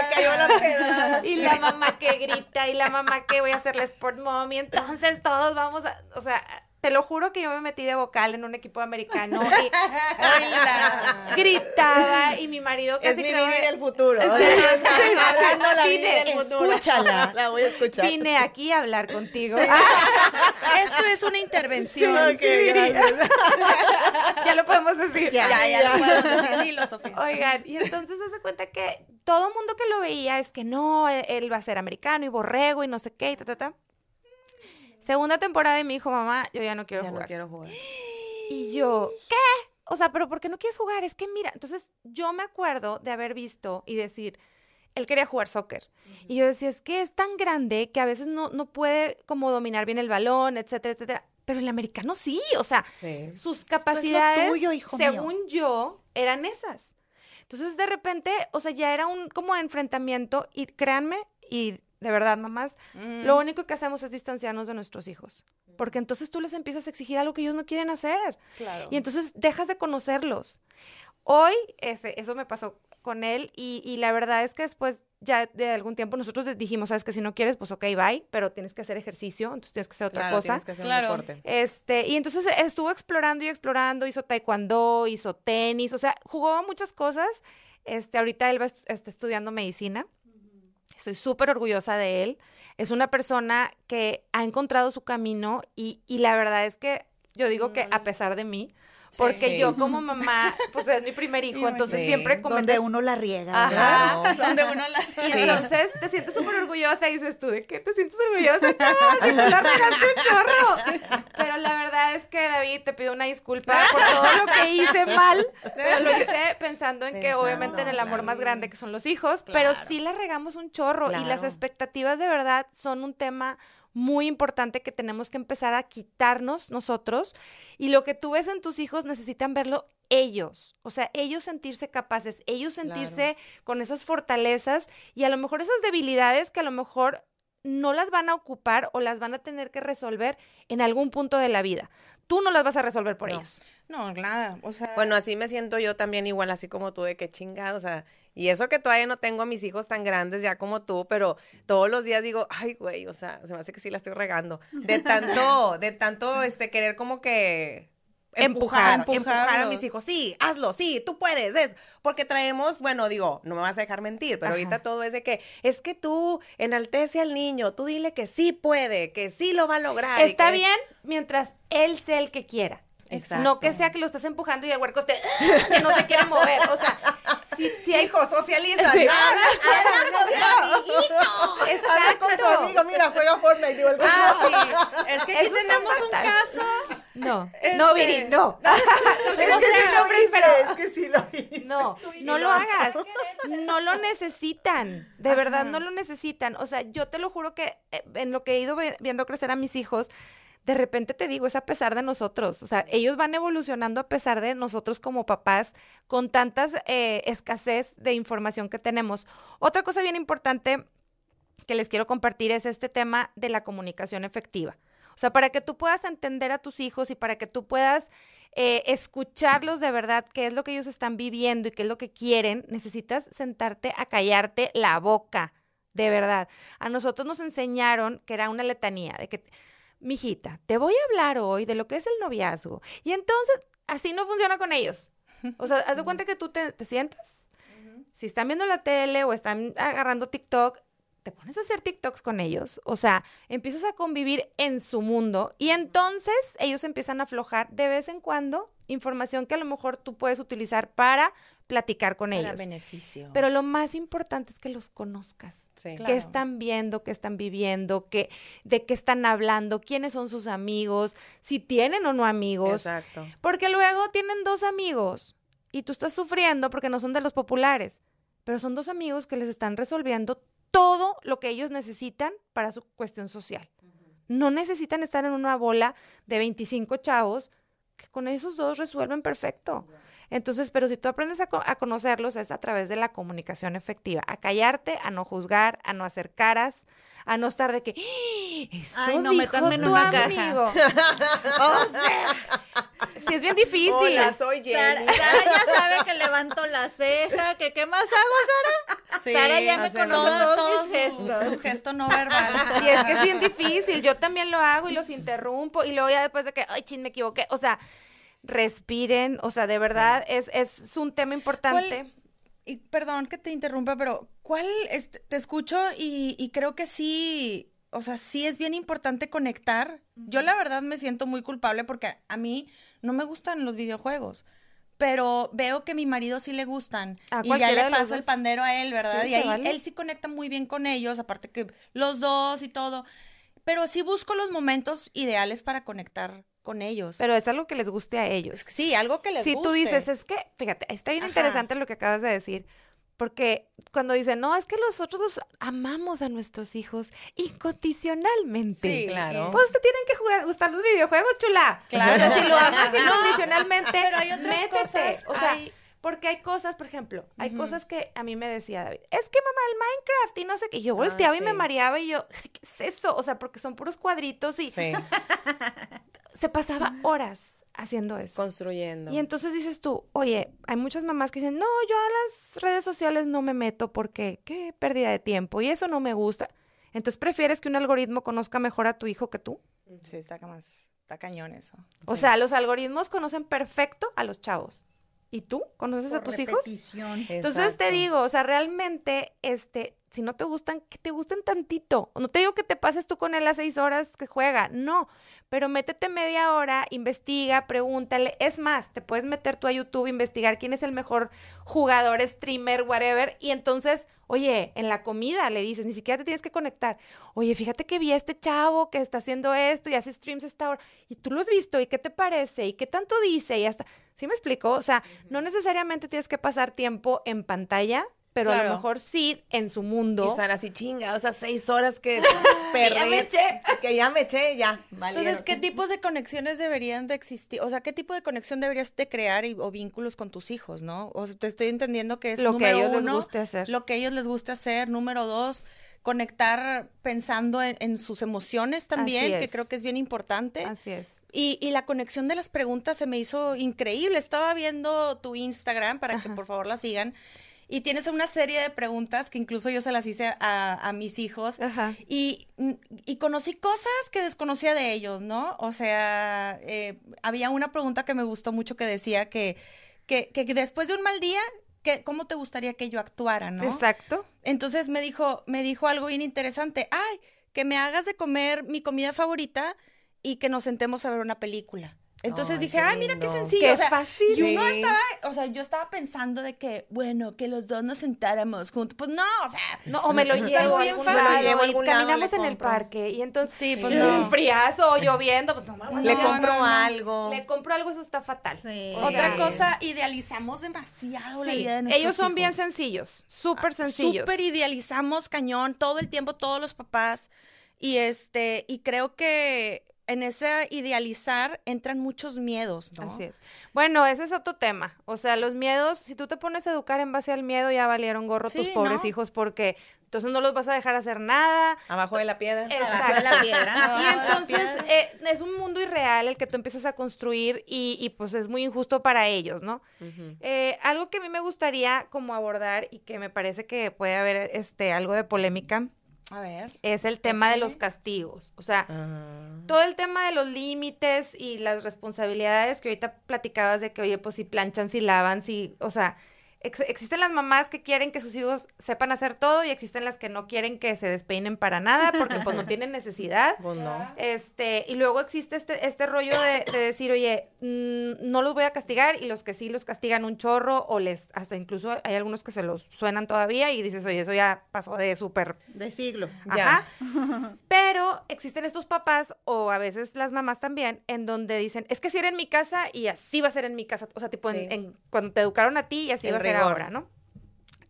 Speaker 7: y la mamá que grita y la mamá que voy a hacerle sport mom y entonces todos vamos a, o sea, te lo juro que yo me metí de vocal en un equipo americano y
Speaker 8: Hola.
Speaker 7: gritaba y mi marido
Speaker 9: Es
Speaker 7: casi
Speaker 9: mi
Speaker 7: creo
Speaker 9: Viri
Speaker 7: que-
Speaker 9: del futuro.
Speaker 7: Sí.
Speaker 9: Hablando la Viri
Speaker 7: Vine,
Speaker 9: del futuro.
Speaker 8: escúchala.
Speaker 9: La voy a escuchar.
Speaker 7: Vine aquí a hablar contigo.
Speaker 8: Esto es una intervención.
Speaker 9: Ok, gracias.
Speaker 7: ya lo podemos decir.
Speaker 2: Ya.
Speaker 8: Ya, ya, lo podemos decir. Dilo, Sofía.
Speaker 7: Oigan, y entonces se da cuenta que todo el mundo que lo veía es que no, él, él va a ser americano y borrego y no sé qué y ta, ta, ta. Segunda temporada y me dijo, mamá, yo ya no quiero
Speaker 9: Ya no
Speaker 7: jugar.
Speaker 9: quiero jugar.
Speaker 7: Y yo, ¿qué? O sea, pero ¿por qué no quieres jugar? Es que mira, entonces yo me acuerdo de haber visto y decir, él quería jugar soccer. Y yo decía, es que es tan grande que a veces no, no puede como dominar bien el balón, etcétera, etcétera. Pero el americano sí, o sea,
Speaker 9: Sí.
Speaker 7: sus capacidades,
Speaker 2: tuyo, hijo mío.
Speaker 7: según yo, eran esas. Entonces, de repente, o sea, ya era un como enfrentamiento y créanme, y de verdad, mamás,
Speaker 8: Mm.
Speaker 7: lo único que hacemos es distanciarnos de nuestros hijos. Porque entonces tú les empiezas a exigir algo que ellos no quieren hacer.
Speaker 8: Claro.
Speaker 7: Y entonces dejas de conocerlos. Hoy, ese, eso me pasó con él y, y la verdad es que después ya de algún tiempo nosotros le dijimos, sabes que si no quieres, pues ok, bye, pero tienes que hacer ejercicio, entonces tienes que hacer otra
Speaker 9: Claro,
Speaker 7: cosa.
Speaker 9: tienes que hacer
Speaker 8: Claro.
Speaker 9: un deporte.
Speaker 7: Este, y entonces estuvo explorando y explorando, hizo taekwondo, hizo tenis, o sea, jugó muchas cosas. Este, ahorita él va est- está estudiando medicina. Estoy súper orgullosa de él. Es una persona que ha encontrado su camino y, y la verdad es que yo digo que a pesar de mí, porque
Speaker 9: Sí.
Speaker 7: yo como mamá, pues es mi primer hijo, entonces
Speaker 9: Sí.
Speaker 7: siempre cometes...
Speaker 2: Donde uno la riega.
Speaker 7: Ajá.
Speaker 8: Donde uno la...
Speaker 7: Y
Speaker 9: Sí.
Speaker 7: entonces te sientes súper orgullosa y dices tú, ¿de qué te sientes orgullosa, chava? Si tú la regaste un chorro. Pero la verdad es que, David, te pido una disculpa por todo lo que hice mal. Pero lo hice pensando en que obviamente en el amor más grande que son los hijos, pero sí la regamos un chorro. Y las expectativas de verdad son un tema muy importante que tenemos que empezar a quitarnos nosotros. Y lo que tú ves en tus hijos necesitan verlo ellos, o sea, ellos sentirse capaces, ellos sentirse con esas fortalezas y a lo mejor esas debilidades que a lo mejor no las van a ocupar o las van a tener que resolver en algún punto de la vida. Tú no las vas a resolver por ellos.
Speaker 8: No, nada, o sea.
Speaker 1: Bueno, así me siento yo también igual, así como tú, de que chingada, o sea, y eso que todavía no tengo a mis hijos tan grandes ya como tú, pero todos los días digo, ay, güey, o sea, se me hace que sí la estoy regando. De tanto, de tanto, este, querer como que empujar,
Speaker 7: Empujar.
Speaker 1: empujar, a mis hijos, sí, hazlo, sí, tú puedes, es, porque traemos, bueno, digo, no me vas a dejar mentir, pero ahorita todo es de que, es que tú enaltece al niño, tú dile que sí puede, que sí lo va a lograr.
Speaker 7: Está
Speaker 1: que-
Speaker 7: bien mientras él sea el que quiera.
Speaker 1: Exacto.
Speaker 7: No que sea que lo estés empujando y el huerco esté, que no se quiere mover. O sea, si, si hay-
Speaker 1: Hijo, socializa.
Speaker 7: Sí.
Speaker 9: Habla con tu
Speaker 7: Exacto.
Speaker 9: amigo, mira, juega Fortnite. Digo, el
Speaker 8: Ah, sí. Es que aquí
Speaker 7: Eso
Speaker 8: tenemos un caso.
Speaker 7: No, no, Viri, no.
Speaker 9: Es que sí lo
Speaker 7: no,
Speaker 9: hice,
Speaker 7: pero-
Speaker 9: es que sí lo hice.
Speaker 7: No, no lo hagas. No lo necesitan. De verdad, no lo necesitan. O sea, yo te lo juro que eh, en lo que he ido viendo crecer a mis hijos, de repente te digo, es a pesar de nosotros. O sea, ellos van evolucionando a pesar de nosotros como papás, con tantas eh, escasez de información que tenemos. Otra cosa bien importante que les quiero compartir es este tema de la comunicación efectiva. O sea, para que tú puedas entender a tus hijos y para que tú puedas eh, escucharlos de verdad, qué es lo que ellos están viviendo y qué es lo que quieren, necesitas sentarte a callarte la boca, de verdad. A nosotros nos enseñaron que era una letanía, de que, mijita, te voy a hablar hoy de lo que es el noviazgo. Y entonces, así no funciona con ellos. O sea, haz de cuenta que tú te, te sientas, si están viendo la tele o están agarrando TikTok, te pones a hacer TikToks con ellos, o sea, empiezas a convivir en su mundo y entonces ellos empiezan a aflojar de vez en cuando información que a lo mejor tú puedes utilizar para platicar con
Speaker 8: Para
Speaker 7: ellos.
Speaker 8: beneficio.
Speaker 7: Pero lo más importante es que los conozcas.
Speaker 1: Sí.
Speaker 8: Claro.
Speaker 7: qué están viendo, qué están viviendo, qué, de qué están hablando, quiénes son sus amigos, si tienen o no amigos.
Speaker 1: Exacto.
Speaker 7: Porque luego tienen dos amigos y tú estás sufriendo porque no son de los populares, pero son dos amigos que les están resolviendo todo lo que ellos necesitan para su cuestión social. No necesitan estar en una bola de 25 chavos que con esos dos resuelven perfecto. Entonces, pero si tú aprendes a, a conocerlos es a través de la comunicación efectiva, a callarte, a no juzgar, a no hacer caras, a no estar de que, "¡Ah! eso
Speaker 2: Ay, no,
Speaker 7: dijo
Speaker 2: métanme en
Speaker 7: tu
Speaker 2: una caja".
Speaker 7: amigo". o sea, sí es bien difícil.
Speaker 1: Hola, soy
Speaker 2: Sara,
Speaker 1: Jenny.
Speaker 2: Sara ya sabe que levanto la ceja, que qué más hago, Sara.
Speaker 8: Sí,
Speaker 2: Sara ya me conoce
Speaker 8: todo-
Speaker 2: todos
Speaker 8: todo
Speaker 2: mis
Speaker 8: su-
Speaker 2: gestos.
Speaker 8: Su, gesto no verbal.
Speaker 7: Y es que es bien difícil. Yo también lo hago y los interrumpo. Y luego ya después de que, ay, chin, me equivoqué. O sea, respiren. O sea, de verdad es, es un tema importante.
Speaker 8: ¿Cuál- y perdón que te interrumpa, pero ¿cuál? este, te escucho y, y creo que sí, o sea, sí es bien importante conectar. Yo la verdad me siento muy culpable porque a, a mí no me gustan los videojuegos. Pero veo que a mi marido sí le gustan.
Speaker 7: A
Speaker 8: y ya le paso el pandero a él, ¿verdad?
Speaker 7: Sí,
Speaker 8: y ahí
Speaker 7: vale.
Speaker 8: él sí conecta muy bien con ellos, aparte que los dos y todo. Pero sí busco los momentos ideales para conectar con ellos.
Speaker 7: Pero es algo que les guste a ellos.
Speaker 8: sí, algo que les
Speaker 7: Si
Speaker 8: guste.
Speaker 7: tú dices, es que, fíjate, está bien
Speaker 8: Ajá.
Speaker 7: interesante lo que acabas de decir. Porque cuando dicen, no, es que nosotros amamos a nuestros hijos incondicionalmente.
Speaker 8: Sí,
Speaker 1: claro.
Speaker 7: Pues te tienen que jugar, gustar los videojuegos, chula.
Speaker 8: Claro.
Speaker 7: O sea, si lo amas incondicionalmente,
Speaker 8: Pero hay otras
Speaker 7: métete.
Speaker 8: cosas,
Speaker 7: O sea,
Speaker 8: hay-
Speaker 7: porque hay cosas, por ejemplo, hay cosas que a mí me decía David, es que mamá, el Minecraft y no sé qué. Y yo volteaba y me mareaba y yo, ¿qué es eso? O sea, porque son puros cuadritos y
Speaker 1: Sí,
Speaker 7: se pasaba horas haciendo eso.
Speaker 1: construyendo.
Speaker 7: Y entonces dices tú, oye, hay muchas mamás que dicen, no, yo a las redes sociales no me meto porque qué pérdida de tiempo y eso no me gusta. Entonces, ¿prefieres que un algoritmo conozca mejor a tu hijo que tú?
Speaker 8: Sí, está, más, está cañón eso.
Speaker 7: O sea, los algoritmos conocen perfecto a los chavos. ¿Y tú conoces a tus hijos? Entonces te digo, o sea, realmente, este, si no te gustan, que te gusten tantito. No te digo que te pases tú con él las seis horas que juega, no. Pero métete media hora, investiga, pregúntale. Es más, te puedes meter tú a YouTube, investigar quién es el mejor jugador, streamer, whatever. Y entonces, oye, en la comida le dices, ni siquiera te tienes que conectar. Oye, fíjate que vi a este chavo que está haciendo esto y hace streams a esta hora. Y tú lo has visto, ¿y qué te parece? ¿Y qué tanto dice? Y hasta. ¿Sí me explico? O sea, no necesariamente tienes que pasar tiempo en pantalla pero a lo mejor sí en su
Speaker 1: Y
Speaker 7: mundo.
Speaker 1: están así chinga, o sea, seis horas que perdí.
Speaker 7: ya me eché.
Speaker 1: Que ya me eché, ya.
Speaker 8: Entonces,
Speaker 1: valieron.
Speaker 8: ¿qué tipos de conexiones deberían de existir? O sea, ¿qué tipo de conexión deberías de crear y- o vínculos con tus hijos, no? O sea, te estoy entendiendo que es
Speaker 7: Lo que
Speaker 8: número
Speaker 7: a ellos les
Speaker 8: uno,
Speaker 7: guste hacer.
Speaker 8: lo que a ellos les gusta hacer. Número dos, conectar pensando en, en sus emociones también, que creo que es bien importante.
Speaker 7: Así es.
Speaker 8: Y, y la conexión de las preguntas se me hizo increíble. Estaba viendo tu Instagram para que por favor la sigan. Y tienes una serie de preguntas que incluso yo se las hice a, a mis hijos.
Speaker 7: Ajá.
Speaker 8: Y, y conocí cosas que desconocía de ellos, ¿no? O sea, eh, había una pregunta que me gustó mucho que decía que, que, que después de un mal día, que, ¿cómo te gustaría que yo actuara, no?
Speaker 7: Exacto.
Speaker 8: Entonces me dijo, me dijo algo bien interesante. Ay, que me hagas de comer mi comida favorita y que nos sentemos a ver una película. Entonces
Speaker 1: Ay,
Speaker 8: dije, ay, mira qué sencillo.
Speaker 7: Qué
Speaker 8: o sea,
Speaker 7: fácil.
Speaker 8: Y uno
Speaker 1: Sí.
Speaker 8: estaba, o sea, yo estaba pensando de que, bueno, que los dos nos sentáramos juntos. Pues no, o sea,
Speaker 7: No, o me lo
Speaker 8: Es
Speaker 7: llevo
Speaker 8: bien
Speaker 7: algún
Speaker 8: fácil.
Speaker 1: llevo a
Speaker 7: y caminamos en el parque y entonces
Speaker 8: Sí, pues no.
Speaker 7: un friazo lloviendo, pues no vamos
Speaker 1: Le
Speaker 7: a-
Speaker 1: compro
Speaker 8: no,
Speaker 1: algo.
Speaker 7: Le compro algo, eso está fatal.
Speaker 2: Sí.
Speaker 8: Otra
Speaker 7: Sí.
Speaker 8: cosa, idealizamos demasiado la vida de nuestros
Speaker 7: ellos son bien
Speaker 8: hijos. Ah,
Speaker 7: sencillos, súper sencillos.
Speaker 8: Súper idealizamos cañón todo el tiempo, todos los papás. Y este, y creo que en ese idealizar entran muchos miedos, ¿no?
Speaker 7: Así es. Bueno, ese es otro tema. O sea, los miedos, si tú te pones a educar en base al miedo, ya valieron gorro tus pobres
Speaker 8: ¿no?
Speaker 7: hijos porque entonces no los vas a dejar hacer nada.
Speaker 1: Abajo de la piedra.
Speaker 7: Exacto.
Speaker 2: la piedra.
Speaker 7: Y entonces eh, es un mundo irreal el que tú empiezas a construir y, y, pues es muy injusto para ellos, ¿no? Eh, algo que a mí me gustaría como abordar y que me parece que puede haber este algo de polémica
Speaker 8: A ver.
Speaker 7: es el tema de los castigos. O sea,
Speaker 1: Ah.
Speaker 7: todo el tema de los límites y las responsabilidades que ahorita platicabas de que, oye, pues si planchan, si lavan, si, o sea, ex- existen las mamás que quieren que sus hijos sepan hacer todo y existen las que no quieren que se despeinen para nada porque pues no tienen necesidad.
Speaker 1: Pues no.
Speaker 7: Este, y luego existe este, este rollo de, de decir, oye, mm, no los voy a castigar, y los que sí los castigan un chorro, o les, hasta incluso hay algunos que se los suenan todavía, y dices, oye, eso ya pasó de súper
Speaker 2: De siglo.
Speaker 1: Ya.
Speaker 7: Ajá. Pero existen estos papás, o a veces las mamás también, en donde dicen, es que así era en mi casa y así va a ser en mi casa. O sea, tipo, en- en, cuando te educaron a ti y así
Speaker 1: El
Speaker 7: va a ser ahora, ¿no?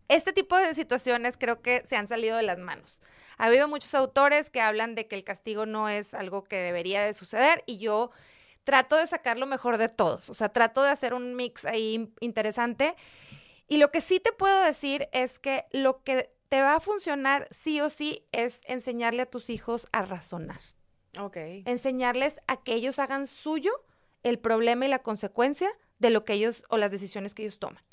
Speaker 7: Este tipo de situaciones creo que se han salido de las manos. Ha habido muchos autores que hablan de que el castigo no es algo que debería de suceder y yo trato de sacar lo mejor de todos. O sea, trato de hacer un mix ahí interesante. Y lo que sí te puedo decir es que lo que te va a funcionar sí o sí es enseñarle a tus hijos a razonar.
Speaker 8: Ok.
Speaker 7: Enseñarles a que ellos hagan suyo el problema y la consecuencia de lo que ellos o las decisiones que ellos toman.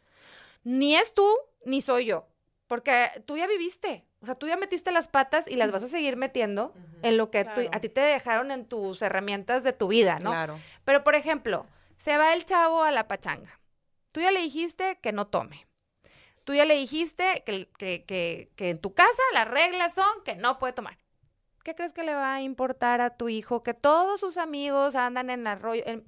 Speaker 7: Ni es tú, ni soy yo. Porque tú ya viviste. O sea, tú ya metiste las patas y las vas a seguir metiendo en lo que tú- a ti te dejaron en tus herramientas de tu vida, ¿no?
Speaker 1: Claro.
Speaker 7: Pero, por ejemplo, se va el chavo a la pachanga. Tú ya le dijiste que no tome. Tú ya le dijiste que, que, que, que en tu casa las reglas son que no puede tomar. ¿Qué crees que le va a importar a tu hijo que todos sus amigos andan en arroyo? en-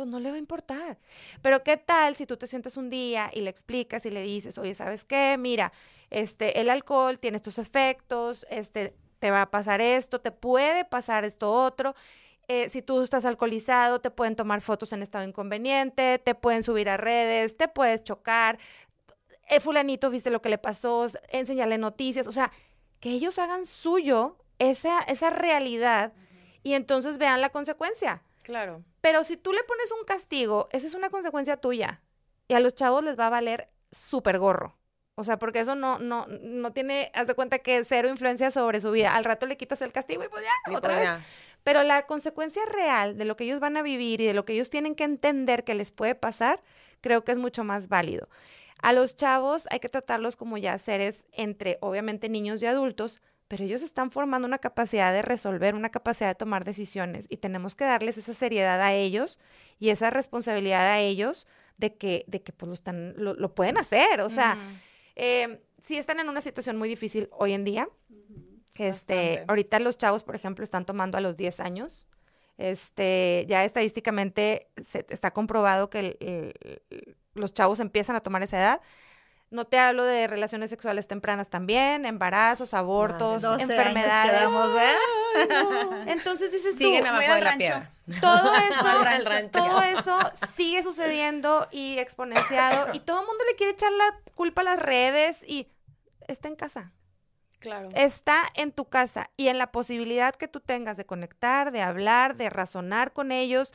Speaker 7: Pues no le va a importar. Pero ¿qué tal si tú te sientas un día y le explicas y le dices, oye, ¿sabes qué? Mira, este, el alcohol tiene estos efectos, este, te va a pasar esto, te puede pasar esto otro. Eh, si tú estás alcoholizado, te pueden tomar fotos en estado inconveniente, te pueden subir a redes, te puedes chocar. Eh, fulanito, viste lo que le pasó, enseñarle noticias, o sea, que ellos hagan suyo esa, esa realidad y entonces vean la consecuencia.
Speaker 8: Claro.
Speaker 7: Pero si tú le pones un castigo, esa es una consecuencia tuya. Y a los chavos les va a valer súper gorro. O sea, porque eso no, no, no tiene, haz de cuenta que cero influencia sobre su vida. Al rato le quitas el castigo y pues ya,
Speaker 1: Y
Speaker 7: otra
Speaker 1: pues
Speaker 7: vez. Pero la consecuencia real de lo que ellos van a vivir y de lo que ellos tienen que entender que les puede pasar, creo que es mucho más válido. A los chavos hay que tratarlos como ya seres entre, obviamente, niños y adultos, pero ellos están formando una capacidad de resolver, una capacidad de tomar decisiones y tenemos que darles esa seriedad a ellos y esa responsabilidad a ellos de que, de que pues, lo, están, lo, lo pueden hacer. O sea, eh, sí están en una situación muy difícil hoy en día. Este,
Speaker 8: Bastante.
Speaker 7: ahorita los chavos, por ejemplo, están tomando a los 10 años. Este, ya estadísticamente se, está comprobado que el- el- los chavos empiezan a tomar esa edad. No te hablo de relaciones sexuales tempranas también, embarazos, abortos,
Speaker 2: 12 años
Speaker 7: enfermedades.
Speaker 2: quedamos, ¿verdad?
Speaker 7: Entonces dices tú,
Speaker 1: Siguen
Speaker 8: voy
Speaker 1: abajo de la piedra.
Speaker 7: Eso, todo eso sigue sucediendo y exponenciado y todo el mundo le quiere echar la culpa a las redes y está en casa.
Speaker 8: Claro.
Speaker 7: Está en tu casa y en la posibilidad que tú tengas de conectar, de hablar, de razonar con ellos.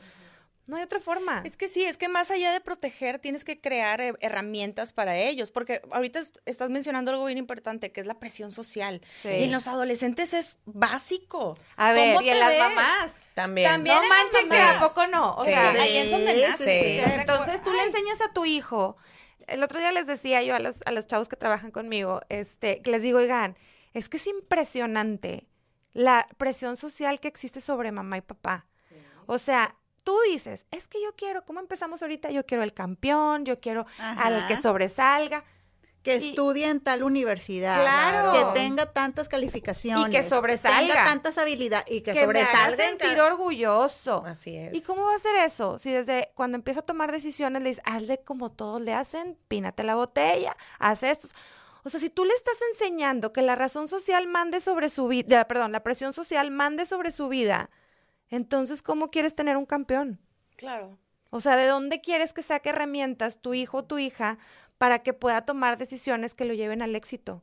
Speaker 7: No hay otra forma.
Speaker 8: Es que sí, es que más allá de proteger, tienes que crear herramientas para ellos, porque ahorita es- estás mencionando algo bien importante, que es la presión social.
Speaker 7: Sí.
Speaker 8: Y en los adolescentes es básico.
Speaker 7: A ver,
Speaker 8: ¿Cómo
Speaker 7: y en
Speaker 8: te
Speaker 7: las
Speaker 8: ves?
Speaker 7: mamás.
Speaker 1: También.
Speaker 8: También
Speaker 7: No manchen que a poco no. O
Speaker 1: Sí.
Speaker 7: sea,
Speaker 1: Sí.
Speaker 8: ahí es donde nace.
Speaker 1: sí.
Speaker 8: ¿estás de
Speaker 7: Entonces tú le enseñas a tu hijo. El otro día les decía yo a los, a los chavos que trabajan conmigo, este, que les digo, oigan, es que es impresionante la presión social que existe sobre mamá y papá. O sea, tú dices, es que yo quiero, ¿cómo empezamos ahorita? Yo quiero el campeón, yo quiero al que sobresalga.
Speaker 2: Que
Speaker 7: Y-
Speaker 2: estudie en tal universidad.
Speaker 7: Claro.
Speaker 2: Que tenga tantas calificaciones.
Speaker 7: Y que sobresalga.
Speaker 2: tenga tantas habilidades. Y que,
Speaker 7: que me haga
Speaker 2: sobresalga. en
Speaker 7: sentir orgulloso.
Speaker 1: Así es.
Speaker 7: ¿Y cómo va a hacer eso? Si desde cuando empieza a tomar decisiones le dices, hazle como todos le hacen, pínate la botella, haz esto. O sea, si tú le estás enseñando que la razón social mande sobre su vida, perdón, la presión social mande sobre su vida, entonces, ¿cómo quieres tener un campeón?
Speaker 8: Claro.
Speaker 7: O sea, ¿de dónde quieres que saque herramientas tu hijo o tu hija para que pueda tomar decisiones que lo lleven al éxito?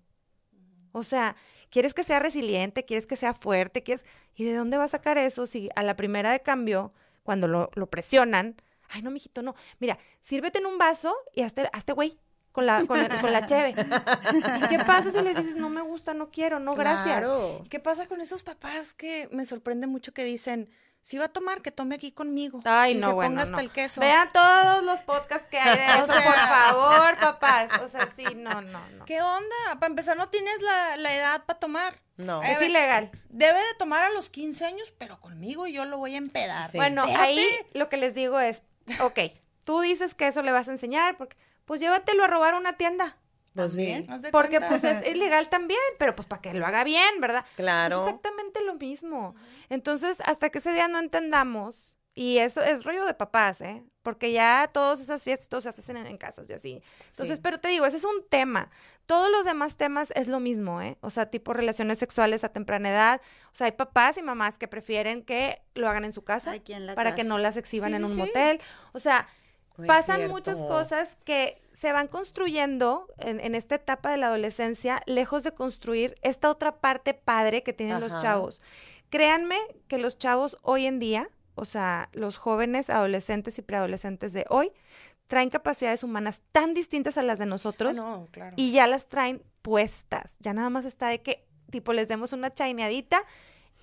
Speaker 7: O sea, ¿quieres que sea resiliente? ¿Quieres que sea fuerte? ¿Quieres... ¿Y de dónde va a sacar eso si a la primera de cambio, cuando lo, lo presionan, ay, no, mijito, no, mira, sírvete en un vaso y hazte, hazte güey con la, con, la- con la cheve. ¿Y qué pasa si les dices, no me gusta, no quiero, no, gracias?
Speaker 2: Claro.
Speaker 8: ¿Qué pasa con esos papás que me sorprende mucho que dicen, si va a tomar, que tome aquí conmigo?
Speaker 7: Ay,
Speaker 8: y
Speaker 7: no,
Speaker 8: se
Speaker 7: bueno,
Speaker 8: ponga hasta
Speaker 7: no.
Speaker 8: el queso.
Speaker 7: Vean todos los podcasts que hay de
Speaker 8: O
Speaker 7: eso,
Speaker 8: sea-
Speaker 7: por favor, papás. O sea, sí, no, no, no.
Speaker 8: ¿Qué onda? Para empezar, no tienes la, la edad para tomar.
Speaker 1: No.
Speaker 8: Eh,
Speaker 7: Es ilegal.
Speaker 8: Debe de tomar a los 15 años, pero conmigo yo lo voy a empedar.
Speaker 1: Sí.
Speaker 7: Bueno,
Speaker 8: Espérate.
Speaker 7: ahí lo que les digo es, ok, tú dices que eso le vas a enseñar, porque, pues llévatelo a robar a una tienda.
Speaker 1: Pues sí.
Speaker 7: Porque pues es ilegal también, pero pues para que lo haga bien, ¿verdad?
Speaker 1: Claro.
Speaker 7: Es exactamente lo mismo. Entonces, hasta que ese día no entendamos, y eso es rollo de papás, ¿eh? Porque ya todas esas fiestas, todos se hacen en, en casas y así. Entonces,
Speaker 1: Sí.
Speaker 7: pero te digo, ese es un tema. Todos los demás temas es lo mismo, ¿eh? O sea, tipo relaciones sexuales a temprana edad. O sea, hay papás y mamás que prefieren que lo hagan en su casa
Speaker 2: en
Speaker 7: para que no las exhiban
Speaker 8: Sí,
Speaker 7: en un
Speaker 8: sí.
Speaker 7: motel. O sea,
Speaker 1: Muy
Speaker 7: pasan
Speaker 1: cierto.
Speaker 7: muchas cosas que se van construyendo en, en esta etapa de la adolescencia, lejos de construir esta otra parte padre que tienen los chavos. Créanme que los chavos hoy en día, o sea, los jóvenes, adolescentes y preadolescentes de hoy, traen capacidades humanas tan distintas a las de
Speaker 8: Ah,
Speaker 7: nosotros
Speaker 8: no, claro.
Speaker 7: y ya las traen puestas. Ya nada más está de que, tipo, les demos una chaineadita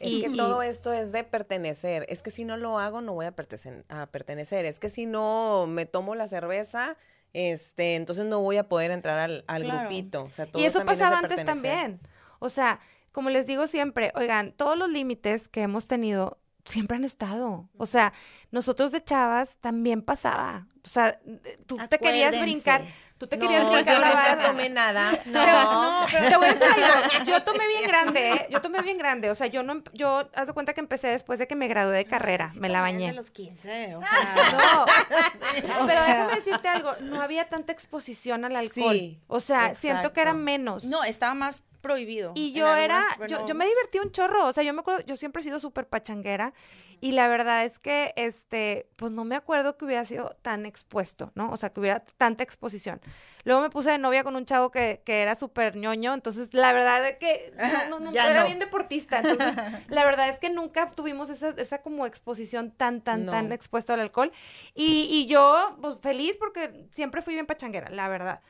Speaker 1: Es
Speaker 7: y,
Speaker 1: que
Speaker 7: y-
Speaker 1: todo esto es de pertenecer. Es que si no lo hago, no voy a, pertenecer. Es que si no me tomo la cerveza, este, entonces no voy a poder entrar al, al
Speaker 8: Claro.
Speaker 1: grupito. O sea, todo
Speaker 7: Y eso
Speaker 1: es
Speaker 7: pasaba antes también. O sea, como les digo siempre, oigan, todos los límites que hemos tenido siempre han estado. O sea, nosotros de chavas también pasaba. O sea, tú te querías brincar, tú te
Speaker 1: No,
Speaker 7: querías
Speaker 1: yo
Speaker 7: brincar la
Speaker 1: nunca tomé nada.
Speaker 7: No, pero te voy a decir algo. Yo tomé bien grande, ¿eh? Yo tomé bien grande. O sea, yo no, em- yo, haz de cuenta que empecé después de que me gradué de carrera.
Speaker 8: Sí
Speaker 7: me la bañé.
Speaker 8: de los 15, o sea,
Speaker 7: No,
Speaker 8: O
Speaker 7: pero
Speaker 8: sea-
Speaker 7: déjame decirte algo, no había tanta exposición al alcohol.
Speaker 1: Sí,
Speaker 7: o sea, siento que era menos.
Speaker 8: no, estaba más prohibido.
Speaker 7: Y yo era, yo, yo me divertí un chorro, o sea, yo me acuerdo, yo siempre he sido súper pachanguera y la verdad es que, este, pues no me acuerdo que hubiera sido tan expuesto, ¿no? O sea, que hubiera tanta exposición. Luego me puse de novia con un chavo que, que era súper ñoño, entonces la verdad es que no, no, era bien deportista, entonces la verdad es que nunca tuvimos esa, esa como exposición tan, tan, tan expuesto al alcohol y, y yo, pues feliz porque siempre fui bien pachanguera, la verdad.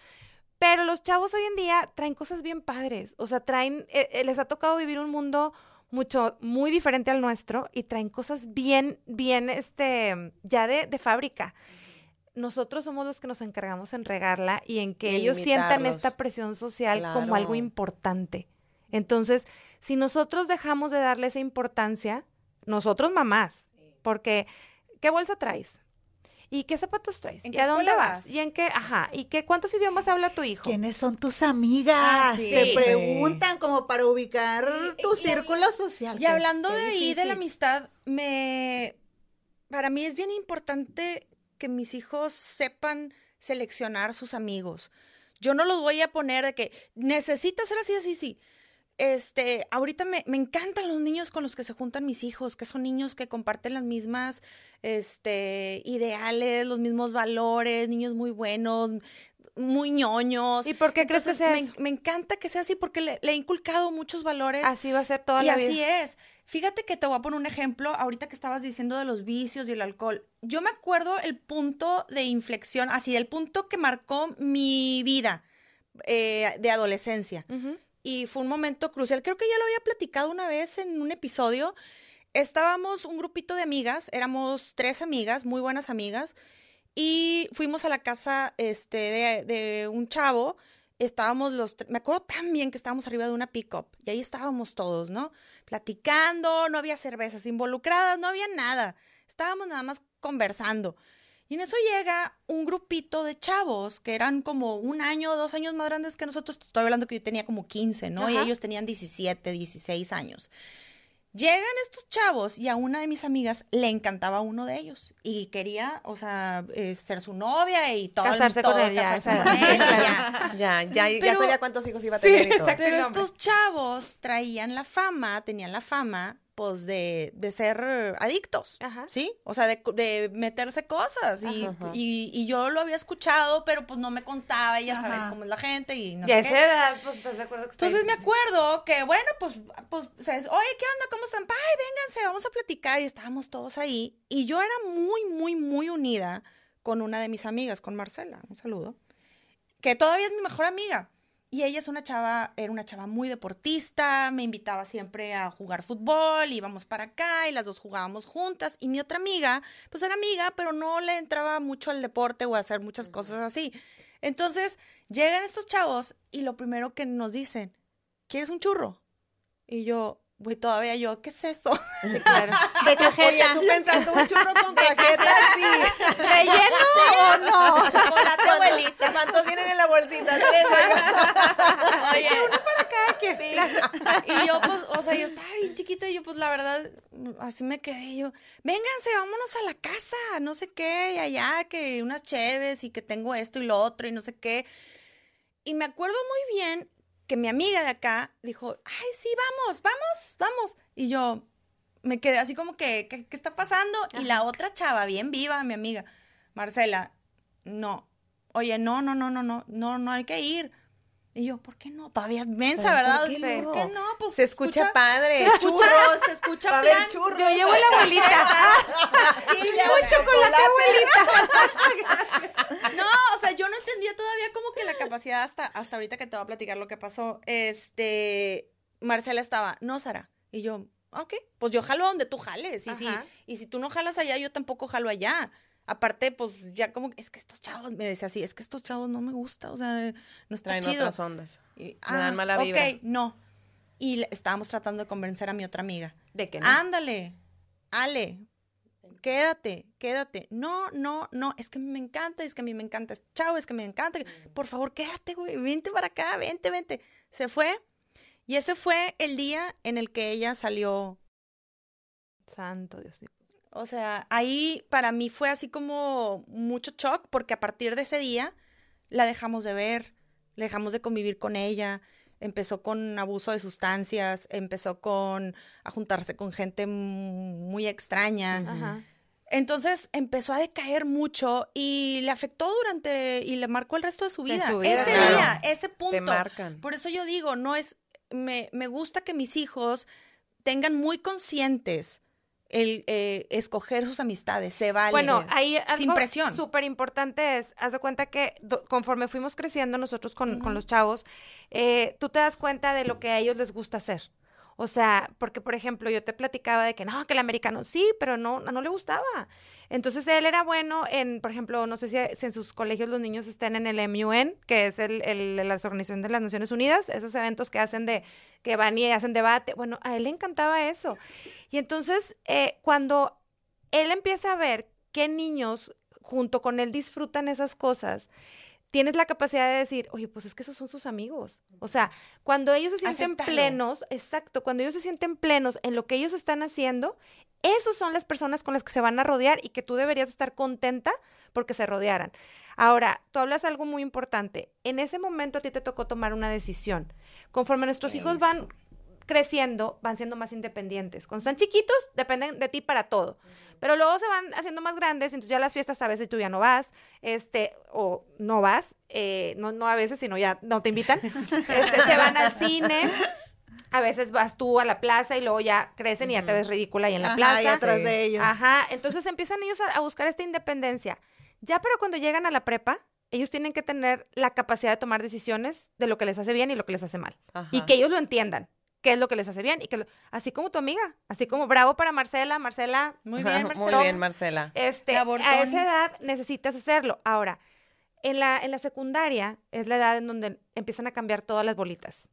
Speaker 7: Pero los chavos hoy en día traen cosas bien padres. O sea, traen, eh, eh, les ha tocado vivir un mundo mucho, muy diferente al nuestro y traen cosas bien, bien, este, ya de, de fábrica. Nosotros somos los que nos encargamos en regarla y en que
Speaker 1: Y
Speaker 7: ellos sientan esta presión social como algo importante. Entonces, si nosotros dejamos de darle esa importancia, nosotros mamás, porque ¿qué bolsa traes? ¿Y qué zapatos traes?
Speaker 8: ¿En
Speaker 7: ¿Y
Speaker 8: qué
Speaker 7: a dónde vas? ¿Y en qué? Ajá. ¿Y qué cuántos idiomas habla tu hijo?
Speaker 2: ¿Quiénes son tus amigas?
Speaker 8: Ah, sí.
Speaker 2: Te
Speaker 7: Sí.
Speaker 2: preguntan como para ubicar tu
Speaker 8: y-
Speaker 2: círculo social.
Speaker 8: Y hablando de ahí, de la amistad, me... Para mí es bien importante que mis hijos sepan seleccionar sus amigos. Yo no los voy a poner de que necesitas ser así, así, sí. Este, ahorita me, me encantan los niños con los que se juntan mis hijos, que son niños que comparten las mismas, este, ideales, los mismos valores, niños muy buenos, muy ñoños.
Speaker 7: ¿Y por qué crees que sea
Speaker 8: me, me encanta que sea así porque le, le he inculcado muchos valores.
Speaker 7: Así va a ser toda
Speaker 8: y
Speaker 7: la
Speaker 8: así
Speaker 7: vida.
Speaker 8: es. Fíjate que te voy a poner un ejemplo, ahorita que estabas diciendo de los vicios y el alcohol. Yo me acuerdo el punto de inflexión, así, el punto que marcó mi vida eh, de adolescencia. Y fue un momento crucial. Creo que ya lo había platicado una vez en un episodio. Estábamos un grupito de amigas, éramos tres amigas, muy buenas amigas, y fuimos a la casa este, de, un chavo. Estábamos los, tre- me acuerdo tan bien que estábamos arriba de una pick-up y ahí estábamos todos, ¿no? Platicando, no había cervezas involucradas, no había nada. Estábamos nada más conversando. Y en eso llega un grupito de chavos que eran como un año o dos años más grandes que nosotros. Estoy hablando que yo tenía como 15, ¿no? Y
Speaker 7: Ajá.
Speaker 8: ellos tenían 17, 16 años. Llegan estos chavos y a una de mis amigas le encantaba uno de ellos y quería, o sea, eh, ser su novia y todo.
Speaker 7: Casarse con
Speaker 8: todo,
Speaker 7: él, ya,
Speaker 8: casarse con él, y ya.
Speaker 1: Ya, ya, ya
Speaker 8: Pero-
Speaker 1: sabía cuántos hijos iba a tener y todo.
Speaker 8: Pero estos chavos traían la fama, tenían la fama, pues, de, de ser adictos,
Speaker 7: Ajá.
Speaker 8: ¿sí? O sea, de, de meterse cosas. Y,
Speaker 1: Ajá, ajá.
Speaker 8: y, y yo lo había escuchado, pero pues no me constaba, y ya sabes cómo es la gente y no
Speaker 7: y a
Speaker 8: sé
Speaker 7: esa
Speaker 8: qué.
Speaker 7: edad, pues, ¿estás de acuerdo que
Speaker 8: Entonces me acuerdo que, bueno, pues, pues, oye, ¿qué onda? ¿Cómo están? Ay, vénganse, vamos a platicar. Y estábamos todos ahí. Y yo era muy, muy, muy unida con una de mis amigas, con Marcela. Un saludo. Que todavía es mi mejor amiga. Y ella es una chava, era una chava muy deportista, me invitaba siempre a jugar fútbol, íbamos para acá y las dos jugábamos juntas. Y mi otra amiga, pues era amiga, pero no le entraba mucho al deporte o a hacer muchas cosas así. Entonces, llegan estos chavos y lo primero que nos dicen, ¿quieres un churro? Y yo, güey, todavía yo, ¿qué es eso?
Speaker 7: Sí, claro.
Speaker 2: De
Speaker 1: Oye,
Speaker 2: cajeta.
Speaker 1: tú pensando un churro con cajeta, sí.
Speaker 7: ¿Relleno o no?
Speaker 1: Chocolate, abuelita. ¿Cuántos vienen en la bolsita? Tres, oiga.
Speaker 8: Oye,
Speaker 1: Sí.
Speaker 8: y yo, pues, o sea, yo estaba bien chiquita y yo, pues, la verdad, así me quedé. y Yo, vénganse, vámonos a la casa, no sé qué, y allá, que unas cheves y que tengo esto y lo otro y no sé qué. Y me acuerdo muy bien que mi amiga de acá dijo, ay, sí, vamos, vamos, vamos. Y yo me quedé así como que, ¿qué, qué está pasando? Y la otra chava, bien viva, mi amiga, Marcela, no, oye, no, no, no, no, no, no, no hay que ir. Y yo, ¿por qué no? Todavía mensa, ¿verdad?
Speaker 1: ¿por qué
Speaker 8: ¿Por qué
Speaker 1: no?
Speaker 8: Pues
Speaker 1: Se escucha padre.
Speaker 8: Se escucha,
Speaker 1: Churros.
Speaker 8: se escucha
Speaker 1: a churros.
Speaker 7: Yo llevo la abuelita.
Speaker 8: Y ya,
Speaker 1: luego chocolate,
Speaker 8: No, o sea, yo no entendía todavía como que la capacidad hasta, hasta ahorita que te voy a platicar lo que pasó. Este, Marcela estaba, no, Sara. Y yo, ok, pues yo jalo donde tú jales. Y si, y si tú no jalas allá, yo tampoco jalo allá. Aparte, pues ya como, es que estos chavos, me decía así, es que estos chavos no me gusta, o sea, no está
Speaker 1: Traen
Speaker 8: chido.
Speaker 1: otras ondas.
Speaker 8: Y,
Speaker 1: Me dan mala vibra.
Speaker 8: Ok, no. Y le- estábamos tratando de convencer a mi otra amiga.
Speaker 7: ¿De qué no?
Speaker 8: Ándale, Ale, quédate, quédate. No, no, no, es que a mí me encanta, es que a mí me encanta, chao, es que me encanta. Por favor, quédate, güey, vente para acá, vente, vente. Se fue y ese fue el día en el que ella salió.
Speaker 7: Santo Dios.
Speaker 8: O sea, ahí para mí fue así como mucho shock porque a partir de ese día la dejamos de ver, le dejamos de convivir con ella. Empezó con abuso de sustancias, empezó con a juntarse con gente muy extraña.
Speaker 7: Ajá.
Speaker 8: Entonces empezó a decaer mucho y le afectó durante y le marcó el resto de su
Speaker 7: De
Speaker 8: vida.
Speaker 7: su vida,
Speaker 8: ese
Speaker 1: claro.
Speaker 8: día, ese punto.
Speaker 1: marcan.
Speaker 8: Por eso yo digo, no es, me, me gusta que mis hijos tengan muy conscientes el eh, escoger sus amistades, se vale.
Speaker 7: Bueno, ahí
Speaker 8: sin
Speaker 7: algo
Speaker 8: presión.
Speaker 7: súper importante es, haz de cuenta que do- conforme fuimos creciendo nosotros con, con los chavos, eh, tú te das cuenta de lo que a ellos les gusta hacer. O sea, porque por ejemplo yo te platicaba de que no, que el americano sí, pero no, no le gustaba. Entonces él era bueno en, por ejemplo, no sé si, si en sus colegios los niños estén en el MUN, que es el, el, la Organización de las Naciones Unidas, esos eventos que hacen de, que van y hacen debate. Bueno, a él le encantaba eso. Y entonces, eh, cuando él empieza a ver qué niños junto con él disfrutan esas cosas, tienes la capacidad de decir, oye, pues es que esos son sus amigos. O sea, cuando ellos se sienten plenos, exacto, cuando ellos se sienten plenos en lo que ellos están haciendo, esos son las personas con las que se van a rodear y que tú deberías estar contenta porque se rodearan. Ahora, tú hablas algo muy importante. En ese momento a ti te tocó tomar una decisión. Conforme nuestros hijos van creciendo, van siendo más independientes. Cuando están chiquitos, dependen de ti para todo. Pero luego se van haciendo más grandes, entonces ya las fiestas a veces tú ya no vas, este, o no vas, eh, no, no a veces, sino ya no te invitan. Este, se van al cine. A veces vas tú a la plaza y luego ya crecen y ya te ves ridícula ahí en la
Speaker 2: Ajá,
Speaker 7: plaza.
Speaker 2: y atrás
Speaker 1: Sí.
Speaker 2: de ellos.
Speaker 7: Ajá, entonces empiezan ellos a, a buscar esta independencia. Ya pero cuando llegan a la prepa, ellos tienen que tener la capacidad de tomar decisiones de lo que les hace bien y lo que les hace mal. Y que ellos lo entiendan, qué es lo que les hace bien. y que lo- Así como tu amiga, así como bravo para Marcela, Marcela,
Speaker 8: Muy bien,
Speaker 1: Muy
Speaker 8: Marcelo.
Speaker 1: bien, Marcela.
Speaker 7: este, a esa edad necesitas hacerlo. Ahora, en la, en la secundaria es la edad en donde empiezan a cambiar todas las bolitas.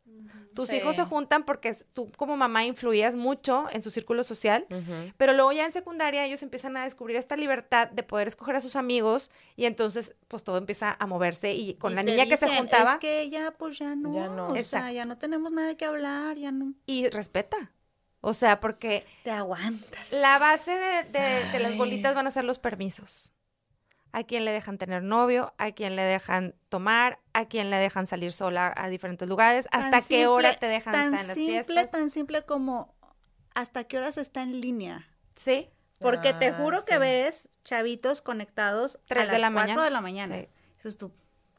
Speaker 7: Tus
Speaker 8: Sí.
Speaker 7: hijos se juntan porque tú como mamá influías mucho en su círculo social, pero luego ya en secundaria ellos empiezan a descubrir esta libertad de poder escoger a sus amigos y entonces pues todo empieza a moverse y con
Speaker 2: Y
Speaker 7: la niña que se juntaba
Speaker 2: Es que ya, pues ya no.
Speaker 1: Ya no.
Speaker 2: O
Speaker 7: Exacto.
Speaker 2: sea, ya no tenemos nada que hablar, ya no.
Speaker 7: y respeta. O sea, porque
Speaker 2: Te aguantas.
Speaker 7: la base de, de- de las bolitas van a ser los permisos. A quien le dejan tener novio, a quien le dejan tomar, a quien le dejan salir sola a diferentes lugares,
Speaker 2: Tan
Speaker 7: hasta qué hora te dejan
Speaker 2: tan
Speaker 7: estar en las
Speaker 2: simple,
Speaker 7: fiestas.
Speaker 2: Tan simple como hasta qué horas está en línea.
Speaker 7: Sí,
Speaker 2: Porque te
Speaker 1: Ah,
Speaker 2: juro que ves chavitos conectados
Speaker 7: Tres
Speaker 2: a
Speaker 7: de
Speaker 2: las
Speaker 7: la
Speaker 2: cuatro
Speaker 7: mañana.
Speaker 2: de la mañana.
Speaker 7: Sí.
Speaker 2: Dices tú,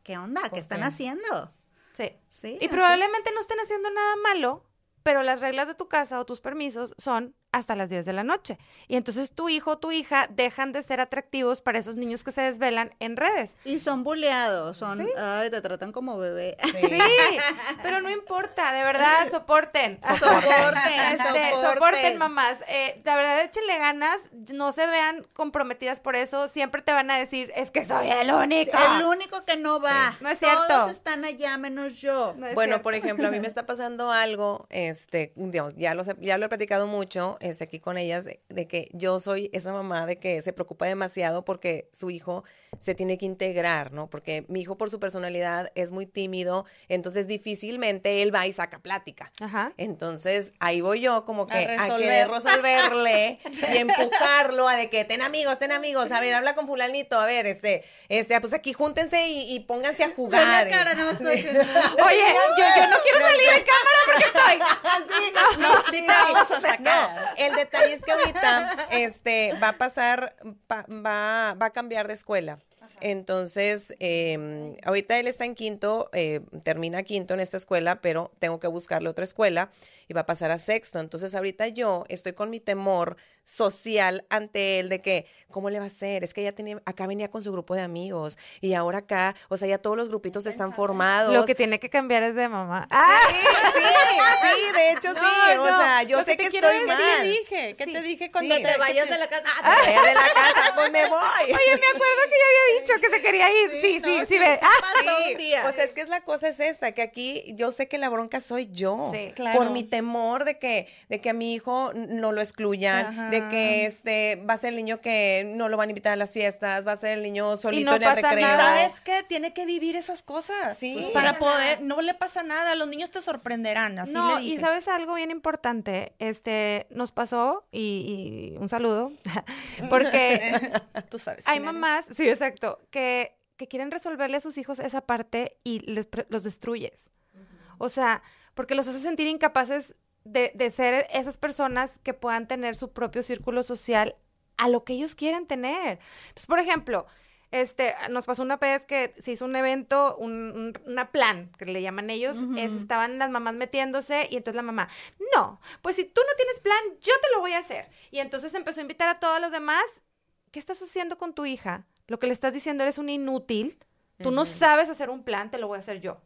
Speaker 2: ¿qué onda? ¿Qué
Speaker 1: ¿Por
Speaker 2: están
Speaker 1: qué?
Speaker 2: haciendo?
Speaker 7: sí.
Speaker 2: Sí,
Speaker 7: Y
Speaker 2: así.
Speaker 7: probablemente no estén haciendo nada malo, pero las reglas de tu casa o tus permisos son hasta las 10 de la noche. Y entonces tu hijo o tu hija dejan de ser atractivos para esos niños que se desvelan en redes.
Speaker 2: Y son buleados, son, ay, te tratan como bebé.
Speaker 7: Sí, pero no importa, de verdad, soporten.
Speaker 2: Soporten,
Speaker 7: Este,
Speaker 2: soporten.
Speaker 7: soporten, mamás. Eh, de verdad, échenle ganas, no se vean comprometidas por eso. Siempre te van a decir, es que soy el único.
Speaker 2: El único que no va.
Speaker 7: No es
Speaker 2: Todos
Speaker 7: cierto.
Speaker 2: están allá menos yo.
Speaker 7: No
Speaker 1: Bueno,
Speaker 7: cierto.
Speaker 1: por ejemplo, a mí me está pasando algo, este, digamos, ya lo, sé- ya lo he platicado mucho este, aquí con ellas, de, de que yo soy esa mamá de que se preocupa demasiado porque su hijo se tiene que integrar, ¿no? Porque mi hijo por su personalidad es muy tímido, entonces difícilmente él va y saca plática.
Speaker 7: Ajá.
Speaker 1: Entonces, ahí voy yo como que a, querer resolverle y empujarlo a de que ten amigos, ten amigos, a ver, habla con fulanito, a ver, este, este, pues aquí júntense y, y pónganse a jugar.
Speaker 2: cara,
Speaker 7: Oye, yo, yo no quiero salir de cámara porque estoy.
Speaker 1: Sí, no, sí te vamos a sacar. No, el detalle es que ahorita este, va a pasar, va, va, va a cambiar de escuela. Entonces, eh, ahorita él está en quinto, eh, termina quinto en esta escuela, pero tengo que buscarle otra escuela y va a pasar a sexto. Entonces, ahorita yo estoy con mi temor social ante él de que, ¿cómo le va a hacer? Es que ya tenía, acá venía con su grupo de amigos y ahora acá, o sea, ya todos los grupitos están formados.
Speaker 7: Lo que tiene que cambiar es de mamá. ¡Ah!
Speaker 1: Sí, sí, sí, de hecho sí.
Speaker 7: No,
Speaker 1: o sea, yo
Speaker 7: lo
Speaker 1: sé
Speaker 7: que te
Speaker 1: estoy
Speaker 7: decir-
Speaker 1: mal.
Speaker 8: ¿Qué te dije? ¿Qué
Speaker 7: Sí.
Speaker 8: te dije
Speaker 2: Sí,
Speaker 8: cuando
Speaker 2: te vayas de la casa. Ah, te-
Speaker 1: Vaya de la casa, pues me voy.
Speaker 7: Oye, me acuerdo que ya había dicho que se quería ir. Sí, sí, sí,
Speaker 2: no, sí,
Speaker 7: ve.
Speaker 2: sí un día.
Speaker 1: o sea, es que es la cosa es esta, que aquí yo sé que la bronca soy yo.
Speaker 7: Sí.
Speaker 8: Claro.
Speaker 1: Por mi temor de que, de que a mi hijo no lo excluyan,
Speaker 8: Ajá.
Speaker 1: de que este va a ser el niño que no lo van a invitar a las fiestas, va a ser el niño solito
Speaker 7: no
Speaker 1: en el
Speaker 7: pasa
Speaker 1: recreo.
Speaker 7: nada.
Speaker 8: ¿Sabes qué? Tiene que vivir esas cosas.
Speaker 1: Sí.
Speaker 8: Para poder, no le pasa nada, los niños te sorprenderán, así
Speaker 7: no,
Speaker 8: le dije.
Speaker 7: y sabes algo bien importante, este, nos pasó, y, y un saludo, porque
Speaker 8: Tú sabes.
Speaker 7: hay mamás, sí, exacto, que, que quieren resolverle a sus hijos esa parte y les los destruyes. O sea, porque los haces sentir incapaces de, de ser esas personas que puedan tener su propio círculo social a lo que ellos quieren tener. Entonces, por ejemplo, este, nos pasó una vez que se hizo un evento, un, un- una plan, que le llaman ellos, es- estaban las mamás metiéndose y entonces la mamá, no, pues si tú no tienes plan, yo te lo voy a hacer. Y entonces empezó a invitar a todos los demás, ¿qué estás haciendo con tu hija? Lo que le estás diciendo, eres un inútil, tú no sabes hacer un plan, te lo voy a hacer yo.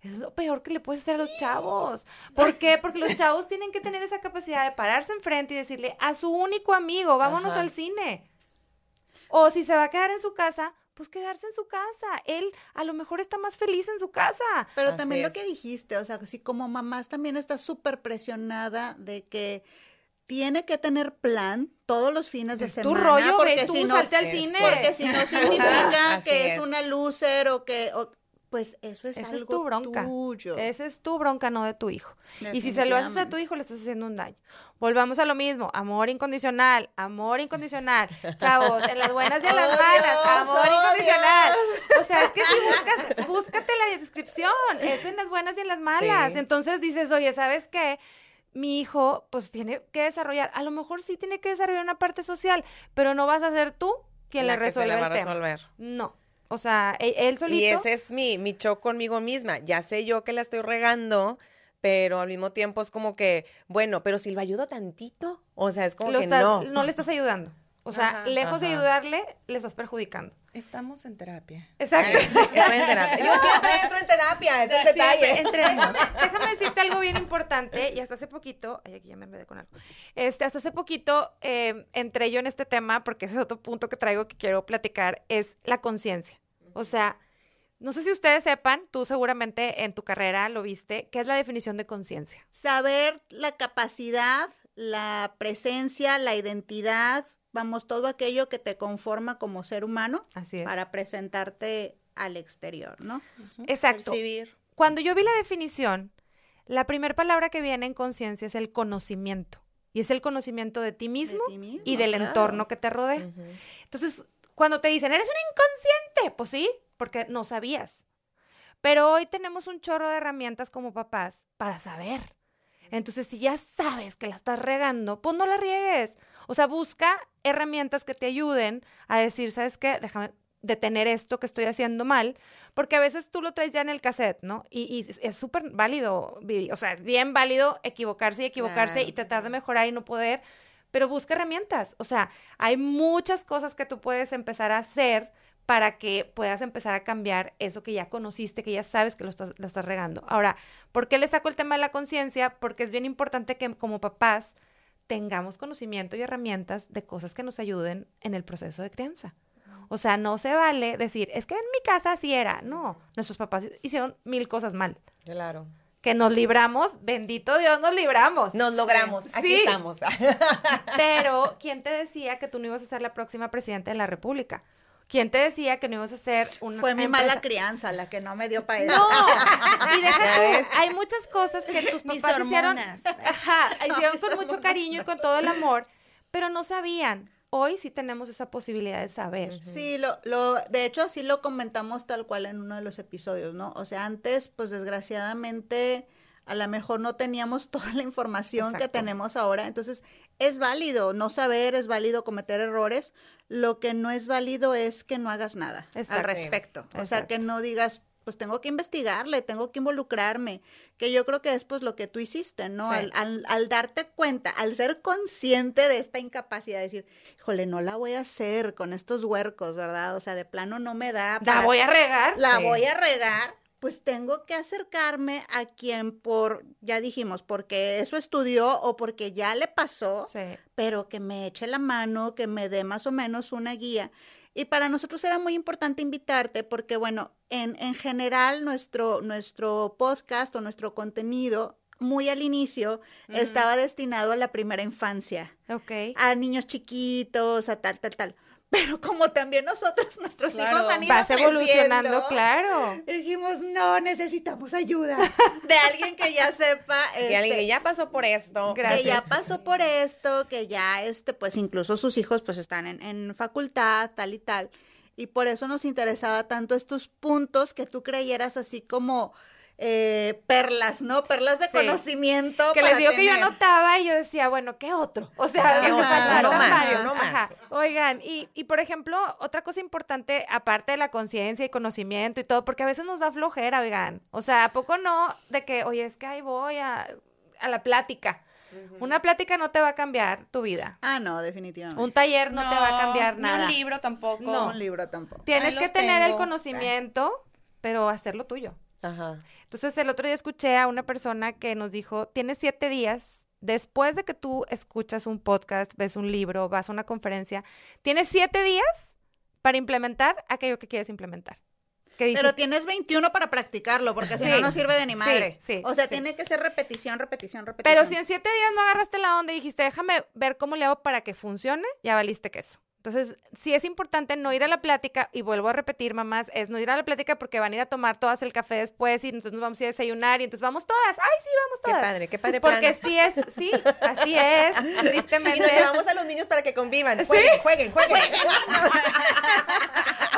Speaker 7: Es lo peor que le puedes hacer a los chavos. ¿Por qué? Porque los chavos tienen que tener esa capacidad de pararse enfrente y decirle a su único amigo, vámonos
Speaker 1: Ajá.
Speaker 7: al cine. O si se va a quedar en su casa, pues quedarse en su casa. Él a lo mejor está más feliz en su casa.
Speaker 2: Pero
Speaker 1: Así
Speaker 2: también lo que dijiste, o sea, si como mamás también está súper presionada de que tiene que tener plan todos los fines de
Speaker 7: Es tu
Speaker 2: semana.
Speaker 7: rollo,
Speaker 2: porque
Speaker 7: ve tú,
Speaker 2: si no,
Speaker 7: salte al cine.
Speaker 2: porque si no significa que es.
Speaker 1: es.
Speaker 2: una loser o que... o- pues eso es algo
Speaker 7: es tu bronca.
Speaker 2: tuyo.
Speaker 7: Esa es tu bronca, no de tu hijo. Y si se lo haces a tu hijo, le estás haciendo un daño. Volvamos a lo mismo. Amor incondicional, amor incondicional. Chavos, en las buenas y en las
Speaker 2: Oh,
Speaker 7: malas,
Speaker 2: Dios,
Speaker 7: amor
Speaker 2: oh,
Speaker 7: incondicional. O sea, es que si buscas, búscate la descripción. Es en las buenas y en las malas.
Speaker 1: Sí.
Speaker 7: Entonces dices, oye, ¿sabes qué? Mi hijo, pues tiene que desarrollar, a lo mejor sí tiene que desarrollar una parte social, pero no vas a ser tú quien
Speaker 1: La
Speaker 7: le resuelva el tema.
Speaker 1: resolver.
Speaker 7: No. O sea, e- él solito.
Speaker 1: Y ese es mi, mi shock conmigo misma. Ya sé yo que la estoy regando, pero al mismo tiempo es como que, bueno, pero si lo ayudo tantito, o sea, es como
Speaker 7: lo
Speaker 1: que
Speaker 7: estás-
Speaker 1: no.
Speaker 7: le estás ayudando. O sea,
Speaker 8: Ajá.
Speaker 7: lejos de
Speaker 1: Ajá.
Speaker 7: ayudarle, le estás perjudicando.
Speaker 8: Estamos en terapia.
Speaker 7: Exacto.
Speaker 1: Estoy en terapia. Yo siempre entro en terapia, es el detalle.
Speaker 8: entremos.
Speaker 7: Déjame decirte algo bien importante, y hasta hace poquito, ay, aquí ya me enredé con algo. Este, hasta hace poquito eh, entré yo en este tema, porque ese es otro punto que traigo que quiero platicar, es la conciencia. O sea, no sé si ustedes sepan, tú seguramente en tu carrera lo viste, ¿qué es la definición de conciencia?
Speaker 2: Saber la capacidad, la presencia, la identidad, vamos, todo aquello que te conforma como ser humano
Speaker 7: Así es.
Speaker 2: para presentarte al exterior, ¿no?
Speaker 7: Exacto.
Speaker 8: Percibir.
Speaker 7: Cuando yo vi la definición, la primera palabra que viene en conciencia es el conocimiento. Y es el conocimiento de ti mismo,
Speaker 2: ti mismo,
Speaker 7: y del
Speaker 2: claro.
Speaker 7: entorno que te rodea. Entonces, cuando te dicen, eres un inconsciente, pues sí, porque no sabías. Pero hoy tenemos un chorro de herramientas como papás para saber. Entonces, si ya sabes que la estás regando, pues no la riegues. O sea, busca herramientas que te ayuden a decir, ¿sabes qué? Déjame detener esto que estoy haciendo mal, porque a veces tú lo traes ya en el cassette, ¿no? Y, y es- súper válido, o sea, es bien válido equivocarse y equivocarse
Speaker 2: Claro.
Speaker 7: y tratar de mejorar y no poder, pero busca herramientas. O sea, hay muchas cosas que tú puedes empezar a hacer para que puedas empezar a cambiar eso que ya conociste, que ya sabes que lo estás, la estás regando. Ahora, ¿por qué le saco el tema de la conciencia? Porque es bien importante que como papás tengamos conocimiento y herramientas de cosas que nos ayuden en el proceso de crianza. O sea, no se vale decir, es que en mi casa así era. No, nuestros papás hicieron mil cosas mal.
Speaker 1: Claro.
Speaker 7: Que nos libramos, bendito Dios, nos libramos.
Speaker 1: Nos logramos, aquí
Speaker 7: Sí.
Speaker 1: estamos.
Speaker 7: Pero, ¿quién te decía que tú no ibas a ser la próxima presidenta de la República? ¿Quién te decía que no ibas a ser una
Speaker 2: Fue mi
Speaker 7: empresa-
Speaker 2: mala crianza la que no me dio para eso.
Speaker 7: No, y deja hay muchas cosas que tus papás hicieron, ajá, hicieron con mucho
Speaker 2: hormonas.
Speaker 7: cariño y con todo el amor, pero no sabían. Hoy sí tenemos esa posibilidad de saber.
Speaker 2: Sí, lo, lo, de hecho sí lo comentamos tal cual en uno de los episodios, ¿no? O sea, antes, pues desgraciadamente, a lo mejor no teníamos toda la información que tenemos ahora. Entonces, es válido no saber, es válido cometer errores. Lo que no es válido es que no hagas nada al
Speaker 7: Exacto.
Speaker 2: respecto. O sea, que no digas, pues tengo que investigarle, tengo que involucrarme, que yo creo que es pues lo que tú hiciste, ¿no?
Speaker 1: Sí.
Speaker 2: Al, al, al darte cuenta, al ser consciente de esta incapacidad, decir, híjole, no la voy a hacer con estos huercos, ¿verdad? O sea, de plano no me da.
Speaker 7: La voy a regar.
Speaker 2: la
Speaker 1: Sí.
Speaker 2: voy a regar, pues tengo que acercarme a quien por, ya dijimos, porque eso estudió o porque ya le pasó,
Speaker 7: Sí.
Speaker 2: pero que me eche la mano, que me dé más o menos una guía. Y para nosotros era muy importante invitarte porque, bueno, en, en general nuestro, nuestro podcast o nuestro contenido, muy al inicio, estaba destinado a la primera infancia,
Speaker 7: Ok.
Speaker 2: a niños chiquitos, a tal, tal, tal. Pero como también nosotros, nuestros
Speaker 1: Claro,
Speaker 2: hijos han ido
Speaker 7: Vas evolucionando, claro.
Speaker 2: Dijimos, no, necesitamos ayuda de alguien que ya sepa.
Speaker 1: Que alguien
Speaker 2: este,
Speaker 1: que ya pasó por esto.
Speaker 2: que
Speaker 7: Gracias.
Speaker 2: ya pasó por esto, que ya, este, pues incluso sus hijos pues están en, en facultad, tal y tal. Y por eso nos interesaba tanto estos puntos que tú creyeras así como eh, perlas, ¿no? Perlas de
Speaker 7: Sí.
Speaker 2: conocimiento.
Speaker 7: Que
Speaker 2: para
Speaker 7: les digo que yo anotaba y yo decía, bueno, ¿qué otro? O sea,
Speaker 2: Uno más.
Speaker 7: Ajá. Oigan, y, y por ejemplo, otra cosa importante, aparte de la conciencia y conocimiento y todo, porque a veces nos da flojera, oigan. O sea, ¿a poco no? De que, oye, es que ahí voy a, a la plática. Una plática no te va a cambiar tu vida.
Speaker 2: Ah, no, definitivamente.
Speaker 7: Un taller no, te va a cambiar
Speaker 8: ni
Speaker 7: nada.
Speaker 8: un libro tampoco.
Speaker 7: No.
Speaker 2: Un libro tampoco.
Speaker 7: Tienes
Speaker 8: Ahí
Speaker 7: que tener el conocimiento, pero hacerlo tuyo.
Speaker 1: Ajá.
Speaker 7: Entonces, el otro día escuché a una persona que nos dijo, tienes siete días, después de que tú escuchas un podcast, ves un libro, vas a una conferencia, tienes siete días para implementar aquello que quieres implementar.
Speaker 2: Pero tienes 21 para practicarlo, porque si no, no sirve de ni
Speaker 7: Sí,
Speaker 2: madre.
Speaker 7: sí,
Speaker 2: o sea,
Speaker 7: sí.
Speaker 2: tiene que ser repetición, repetición, repetición.
Speaker 7: pero si en siete días no agarraste la onda y dijiste, déjame ver cómo le hago para que funcione, ya valiste queso. Entonces, sí es importante no ir a la plática, y vuelvo a repetir, mamás, es no ir a la plática porque van a ir a tomar todas el café después y entonces nos vamos a ir a desayunar y entonces vamos todas. ¡Ay, sí, vamos
Speaker 1: Qué
Speaker 7: todas!
Speaker 1: padre, qué padre plan.
Speaker 7: Porque sí es, sí, así es,
Speaker 1: Y
Speaker 7: tristemente.
Speaker 1: nos llevamos a los niños para que convivan. Jueguen, jueguen, jueguen.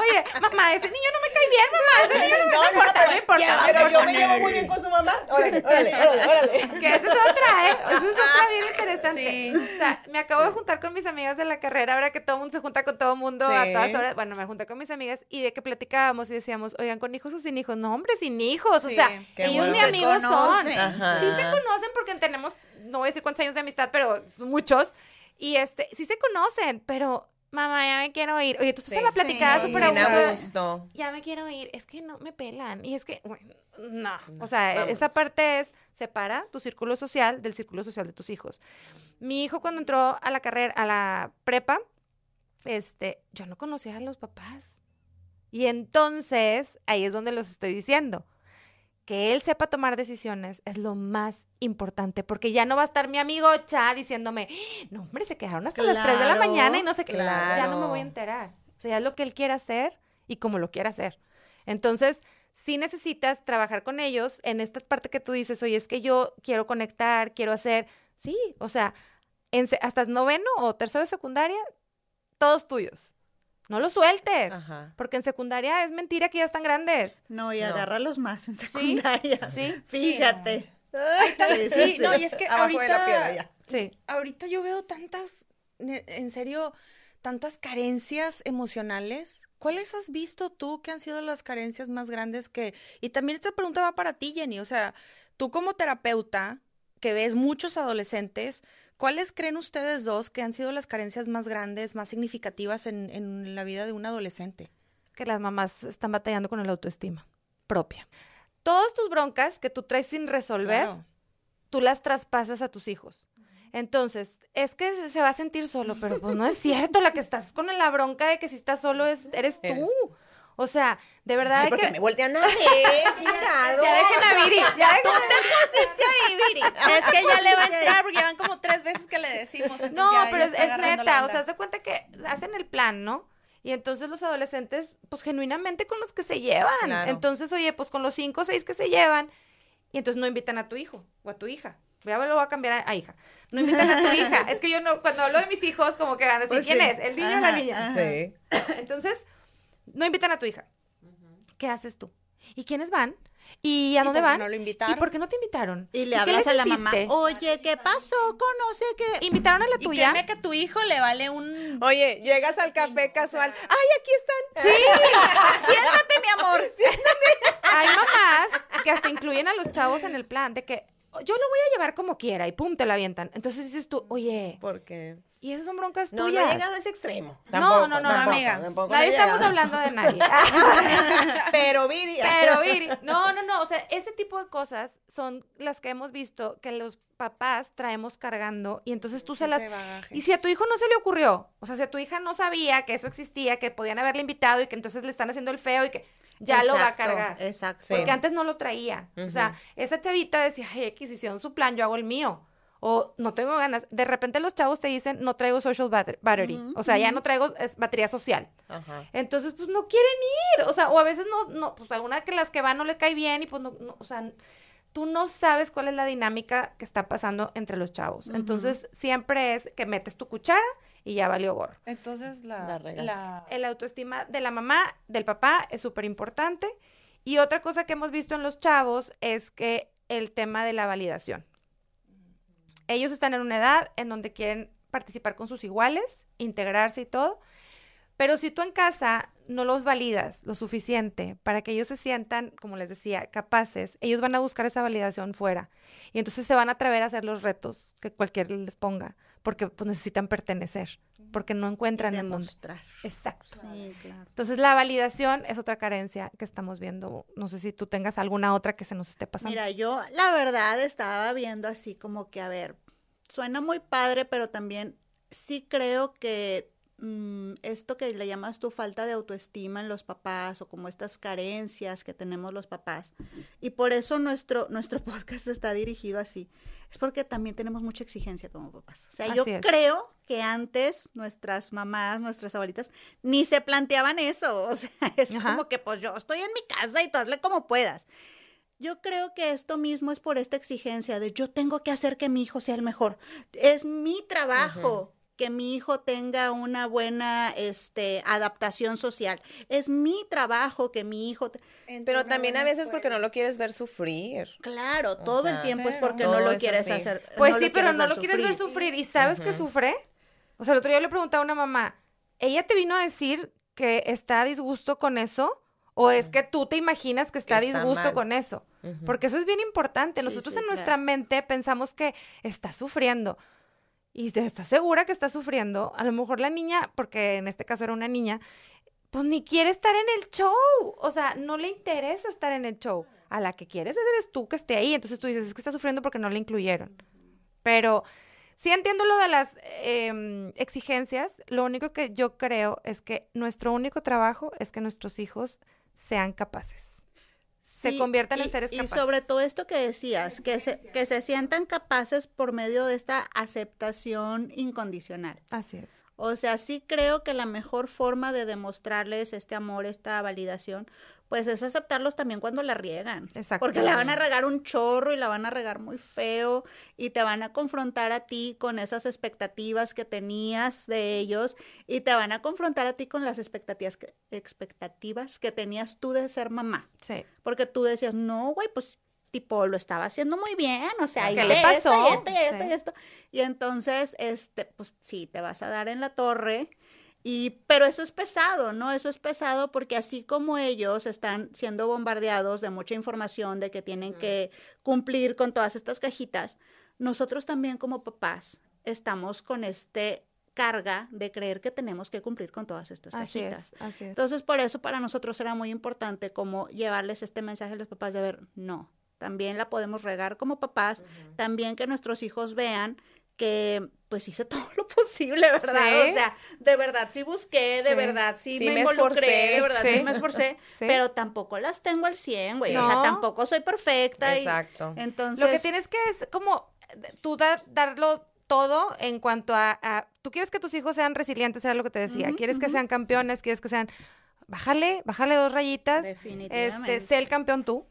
Speaker 7: Oye, mamá, ese niño no me cae bien, mamá, ese niño no me
Speaker 1: No, no,
Speaker 7: importa,
Speaker 1: pero,
Speaker 7: no importa, no
Speaker 1: pero yo me llevo muy bien con su mamá. Órale, órale, órale, órale.
Speaker 7: Que esa es otra, ¿eh? Esa es otra bien interesante. O sea, me acabo de juntar con mis amigas de la carrera, ahora que todo el mundo se junta con todo el mundo a
Speaker 1: Sí.
Speaker 7: todas horas. Bueno, me junté con mis amigas y de que platicábamos y decíamos, oigan, ¿con hijos o sin hijos? No, hombre, sin hijos. O
Speaker 8: Sí,
Speaker 7: sea,
Speaker 1: qué
Speaker 7: ellos
Speaker 1: bueno.
Speaker 7: ni
Speaker 2: Se
Speaker 7: amigos son.
Speaker 1: Ajá.
Speaker 7: Sí se conocen porque tenemos, no voy a decir cuántos años de amistad, pero muchos. Y este, sí se conocen, pero mamá, ya me quiero ir. Oye, tú estás
Speaker 1: Sí,
Speaker 7: en la platicada
Speaker 2: sí.
Speaker 7: súper
Speaker 1: Bien a gusto.
Speaker 7: ya me quiero ir, es que no me pelan. Y es que, bueno, no. O sea, e-
Speaker 1: vámonos.
Speaker 7: esa parte es, separa tu círculo social del círculo social de tus hijos. Mi hijo cuando entró a la carrera, a la prepa, este, yo no conocía a los papás. Y entonces, ahí es donde los estoy diciendo. Que él sepa tomar decisiones es lo más importante, porque ya no va a estar mi amigo Cha diciéndome, no, hombre, se quedaron hasta las 3 de la
Speaker 2: Claro,
Speaker 7: mañana y no sé qué. Ya no me voy a
Speaker 1: claro.
Speaker 7: enterar. O sea, ya es lo que él quiere hacer y como lo quiere hacer. Entonces, sí necesitas trabajar con ellos en esta parte que tú dices, oye, es que yo quiero conectar, quiero hacer. Sí, o sea, en hasta noveno o tercero de secundaria, todos tuyos. No los sueltes,
Speaker 1: Ajá.
Speaker 7: porque en secundaria es mentira que ya están grandes.
Speaker 2: No, y
Speaker 1: No.
Speaker 2: agárralos más en secundaria.
Speaker 7: sí,
Speaker 2: Fíjate.
Speaker 8: Sí,
Speaker 2: sí,
Speaker 8: no, y es que
Speaker 1: Abajo
Speaker 8: ahorita.
Speaker 7: Sí.
Speaker 8: ahorita yo veo tantas, en serio, tantas carencias emocionales. ¿Cuáles has visto tú que han sido las carencias más grandes que... Y también esta pregunta va para ti, Jenny. O sea, tú como terapeuta, que ves muchos adolescentes, ¿cuáles creen ustedes dos que han sido las carencias más grandes, más significativas en, en la vida de un adolescente?
Speaker 7: que las mamás están batallando con el autoestima propia. Todas tus broncas que tú traes sin resolver,
Speaker 8: Claro.
Speaker 7: tú las traspasas a tus hijos. Entonces, es que se- se va a sentir solo, pero pues no es cierto, la que estás con la bronca de que si estás solo es, eres tú.
Speaker 1: Eres
Speaker 7: O sea, de verdad
Speaker 1: Ay,
Speaker 7: hay
Speaker 1: porque
Speaker 7: que...
Speaker 1: me voltean a ver, chingado.
Speaker 7: Ya dejen a Viri, ya dejen a-
Speaker 8: Es que ya le va a entrar porque ya van como tres veces que le decimos.
Speaker 7: No,
Speaker 8: ya- ya
Speaker 7: pero es, neta, o sea, haz de cuenta que hacen el plan, ¿no? Y entonces los adolescentes, pues genuinamente con los que se llevan.
Speaker 1: Claro.
Speaker 7: Entonces, oye, pues con los cinco o seis que se llevan, y entonces no invitan a tu hijo o a tu hija. Ya lo voy a cambiar a, a hija. No invitan a tu hija. Es que yo no, cuando hablo de mis hijos, como que van a decir,
Speaker 2: Pues
Speaker 7: ¿quién
Speaker 2: sí.
Speaker 7: es? ¿El niño o la
Speaker 2: Ajá,
Speaker 7: niña?
Speaker 2: ajá.
Speaker 1: Sí.
Speaker 7: Entonces, no invitan a tu hija. ¿Qué haces tú? ¿Y quiénes van? ¿Y a
Speaker 8: ¿Y
Speaker 7: dónde
Speaker 8: por qué
Speaker 7: van?
Speaker 8: no lo
Speaker 7: ¿Y
Speaker 8: invitaron?
Speaker 7: por qué no te invitaron?
Speaker 2: Y le
Speaker 7: qué
Speaker 2: hablas
Speaker 7: les
Speaker 2: a la mamá,
Speaker 7: hiciste?
Speaker 2: oye, ¿qué pasó? Conoce que...
Speaker 7: ¿Invitaron a la
Speaker 8: Y
Speaker 7: tuya?
Speaker 8: créeme que a tu hijo le vale un...
Speaker 1: Oye, llegas al café casual. ¡Ay, aquí están!
Speaker 2: Siéntate, mi amor.
Speaker 7: Hay mamás que hasta incluyen a los chavos en el plan de que yo lo voy a llevar como quiera y pum, te la avientan. Entonces dices tú, oye,
Speaker 1: Porque
Speaker 7: y esas son broncas
Speaker 1: no, no
Speaker 7: tuyas.
Speaker 1: he llegado a ese extremo.
Speaker 7: No,
Speaker 1: Tampoco,
Speaker 7: no, no,
Speaker 1: tampoco,
Speaker 8: amiga.
Speaker 1: tampoco
Speaker 7: Nadie
Speaker 1: he
Speaker 7: estamos hablando de nadie.
Speaker 1: Pero Viri.
Speaker 7: Pero, Viri, no, no, no, o sea, ese tipo de cosas son las que hemos visto que los papás traemos cargando y entonces tú se las...
Speaker 8: Bagaje.
Speaker 7: Y si a tu hijo no se le ocurrió, o sea, si a tu hija no sabía que eso existía, que podían haberle invitado y que entonces le están haciendo el feo y que ya lo va a cargar.
Speaker 2: Exacto.
Speaker 1: Sí.
Speaker 7: Porque antes no lo traía. O sea, esa chavita decía, ay, X, hicieron su plan, yo hago el mío. O no tengo ganas. De repente los chavos te dicen, no traigo social batter- battery. O sea, ya no traigo es, batería social. Entonces, pues no quieren ir. O sea, o a veces no, no, pues alguna que las que van no le cae bien y pues no, no, o sea, tú no sabes cuál es la dinámica que está pasando entre los chavos. Entonces, siempre es que metes tu cuchara y ya valió gorro.
Speaker 8: Entonces la...
Speaker 1: La regaste.
Speaker 8: la-
Speaker 7: El autoestima de la mamá, del papá, es súper importante. Y otra cosa que hemos visto en los chavos es que el tema de la validación. Ellos están en una edad en donde quieren participar con sus iguales, integrarse y todo. Pero si tú en casa no los validas lo suficiente para que ellos se sientan, como les decía, capaces, ellos van a buscar esa validación fuera. Y entonces se van a atrever a hacer los retos que cualquiera les ponga, porque pues, necesitan pertenecer, porque no encuentran en dónde.
Speaker 2: Demostrar.
Speaker 7: Exacto.
Speaker 2: Sí, claro.
Speaker 7: Entonces la validación es otra carencia que estamos viendo. No sé si tú tengas alguna otra que se nos esté pasando.
Speaker 2: Mira, yo la verdad estaba viendo así como que, a ver, suena muy padre, pero también sí creo que mm, esto que le llamas tu falta de autoestima en los papás o como estas carencias que tenemos los papás. Y por eso nuestro, nuestro podcast está dirigido así. Es porque también tenemos mucha exigencia como papás. O sea, yo
Speaker 7: es.
Speaker 2: creo que antes nuestras mamás, nuestras abuelitas, ni se planteaban eso. O sea, es
Speaker 7: Ajá.
Speaker 2: como que pues yo estoy en mi casa y tú hazle como puedas. Yo creo que esto mismo es por esta exigencia de yo tengo que hacer que mi hijo sea el mejor. Es mi trabajo que mi hijo tenga una buena este, adaptación social. Es mi trabajo que mi hijo... te-
Speaker 1: Pero también a veces porque no lo quieres ver sufrir.
Speaker 2: Claro,
Speaker 1: O
Speaker 2: todo el tiempo es porque no lo
Speaker 1: es
Speaker 2: quieres hacer.
Speaker 7: Pues
Speaker 2: no
Speaker 7: sí, pero no lo quieres ver
Speaker 2: sufrir.
Speaker 7: ¿Y sabes que
Speaker 1: Ujú.
Speaker 7: sufre? O sea, el otro día le preguntaba a una mamá, ¿ella te vino a decir que está a disgusto con eso? ¿O es que tú te imaginas que está a
Speaker 1: Que está
Speaker 7: disgusto
Speaker 1: mal.
Speaker 7: con eso? Porque eso es bien importante.
Speaker 2: Sí,
Speaker 7: Nosotros
Speaker 2: sí,
Speaker 7: en nuestra
Speaker 2: claro.
Speaker 7: mente pensamos que está sufriendo. Y te estás segura que está sufriendo. A lo mejor la niña, porque en este caso era una niña, pues ni quiere estar en el show. O sea, no le interesa estar en el show. A la que quieres eres tú que esté ahí. Entonces tú dices, es que está sufriendo porque no le incluyeron. Pero sí entiendo lo de las em, exigencias. Lo único que yo creo es que nuestro único trabajo es que nuestros hijos sean capaces. Se
Speaker 2: Sí,
Speaker 7: conviertan en
Speaker 2: y-
Speaker 7: seres
Speaker 2: y
Speaker 7: capaces.
Speaker 2: sobre todo esto que decías, que se, que se sientan capaces por medio de esta aceptación incondicional.
Speaker 7: Así es.
Speaker 2: O sea, sí creo que la mejor forma de demostrarles este amor, esta validación, pues es aceptarlos también cuando la riegan.
Speaker 7: Exacto.
Speaker 2: Porque la van a regar un chorro y la van a regar muy feo y te van a confrontar a ti con esas expectativas que tenías de ellos y te van a confrontar a ti con las expectativas que, expectativas que tenías tú de ser mamá.
Speaker 7: Sí.
Speaker 2: Porque tú decías, no, güey, pues tipo, lo estaba haciendo muy bien, o sea,
Speaker 7: ¿Qué
Speaker 2: hice
Speaker 7: le
Speaker 2: esto
Speaker 7: pasó?
Speaker 2: y esto y esto
Speaker 7: Sí.
Speaker 2: y esto. Y entonces, este, pues sí, te vas a dar en la torre. Y, pero eso es pesado, ¿no? Eso es pesado porque así como ellos están siendo bombardeados de mucha información, de que tienen que cumplir con todas estas cajitas, nosotros también como papás estamos con este carga de creer que tenemos que cumplir con todas estas
Speaker 7: Así
Speaker 2: cajitas.
Speaker 7: es, así es.
Speaker 2: Entonces, por eso para nosotros era muy importante como llevarles este mensaje a los papás de ver, no, también la podemos regar como papás, también que nuestros hijos vean que pues hice todo lo posible, ¿verdad?
Speaker 7: Sí.
Speaker 2: O sea, de verdad sí busqué, de
Speaker 7: Sí.
Speaker 2: verdad sí,
Speaker 1: Sí
Speaker 2: me,
Speaker 1: me
Speaker 2: involucré,
Speaker 1: esforcé.
Speaker 2: de verdad sí,
Speaker 7: Sí.
Speaker 2: me esforcé,
Speaker 7: Sí.
Speaker 2: pero tampoco las tengo al 100, güey, o sea, tampoco soy perfecta. y-
Speaker 1: Exacto.
Speaker 2: entonces,
Speaker 7: Lo que tienes que es como eh, tú da- darlo todo en cuanto a, a- tú quieres que tus hijos sean resilientes, era lo que te decía, quieres que sean campeones, quieres que sean, bájale, bájale dos rayitas, este,
Speaker 2: Definitivamente.
Speaker 7: sé el campeón tú,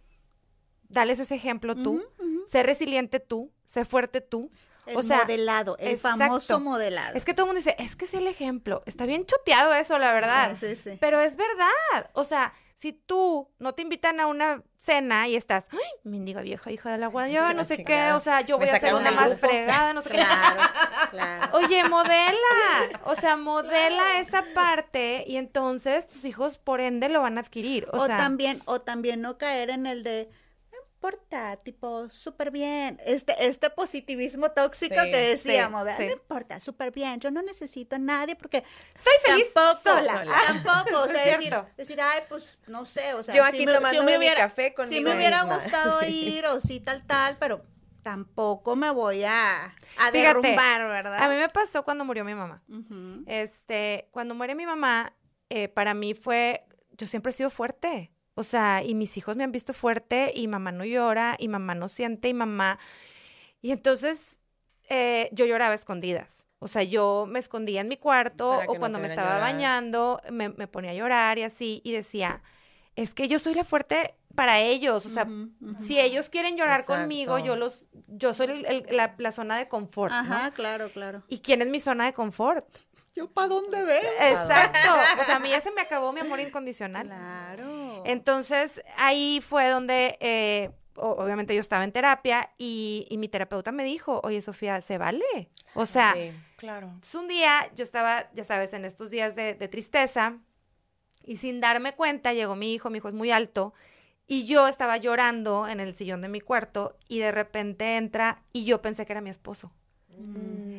Speaker 7: dales ese ejemplo tú, sé resiliente tú, sé fuerte tú.
Speaker 2: El
Speaker 7: o sea,
Speaker 2: modelado, el famoso modelado.
Speaker 7: Es que todo el mundo dice, es que es el ejemplo. Está bien choteado eso, la verdad.
Speaker 2: Sí, sí.
Speaker 7: Pero es verdad. O sea, si tú no te invitan a una cena y estás, ay, mendiga vieja hija de la
Speaker 1: Sí,
Speaker 7: no sé qué, o sea, yo voy a hacer
Speaker 1: sacaron
Speaker 7: una más
Speaker 1: grupo.
Speaker 7: fregada, no sé qué.
Speaker 2: Claro, claro.
Speaker 7: Oye, modela. O sea, modela esa parte y entonces tus hijos por ende lo van a adquirir. O,
Speaker 2: O,
Speaker 7: sea,
Speaker 2: también, o también no caer en el de importa, tipo, súper bien. Este, este positivismo tóxico
Speaker 1: Sí,
Speaker 2: que decíamos,
Speaker 7: sí.
Speaker 2: no importa, súper bien. Yo no necesito a nadie porque
Speaker 7: soy feliz
Speaker 2: tampoco,
Speaker 7: sola.
Speaker 2: tampoco, o sea, decir, decir, ay, pues, no sé, o sea,
Speaker 1: Yo
Speaker 2: si
Speaker 1: aquí
Speaker 2: me- si
Speaker 1: tomándome
Speaker 2: me
Speaker 1: mi
Speaker 2: hubiera,
Speaker 1: café
Speaker 2: si
Speaker 1: conmigo
Speaker 2: me hubiera
Speaker 1: misma.
Speaker 2: gustado ir o sí, tal, tal, pero tampoco me voy a, a
Speaker 7: Fíjate,
Speaker 2: derrumbar, ¿verdad?
Speaker 7: A mí me pasó cuando murió mi mamá. Este, cuando muere mi mamá, eh, para mí fue, yo siempre he sido fuerte. O sea, y mis hijos me han visto fuerte y mamá no llora y mamá no siente y mamá... Y entonces eh, yo lloraba escondidas. O sea, yo me escondía en mi cuarto o cuando me estaba
Speaker 1: llorar.
Speaker 7: bañando me, me ponía a llorar y así y decía, es que yo soy la fuerte para ellos. O sea, si ellos quieren llorar conmigo, yo los, yo soy el- el- la, la zona de confort. ¿no?
Speaker 2: Ajá, claro, claro.
Speaker 7: ¿Y quién es mi zona de confort?
Speaker 2: ¿Yo para dónde veo?
Speaker 7: Exacto. O sea, a mí ya se me acabó mi amor incondicional.
Speaker 2: Claro.
Speaker 7: Entonces, ahí fue donde, eh, obviamente yo estaba en terapia y, y mi terapeuta me dijo, oye, Sofía, ¿se vale? O sea,
Speaker 1: Sí.
Speaker 8: Claro.
Speaker 7: entonces un día yo estaba, ya sabes, en estos días de, de tristeza y sin darme cuenta llegó mi hijo, mi hijo es muy alto y yo estaba llorando en el sillón de mi cuarto y de repente entra y yo pensé que era mi esposo.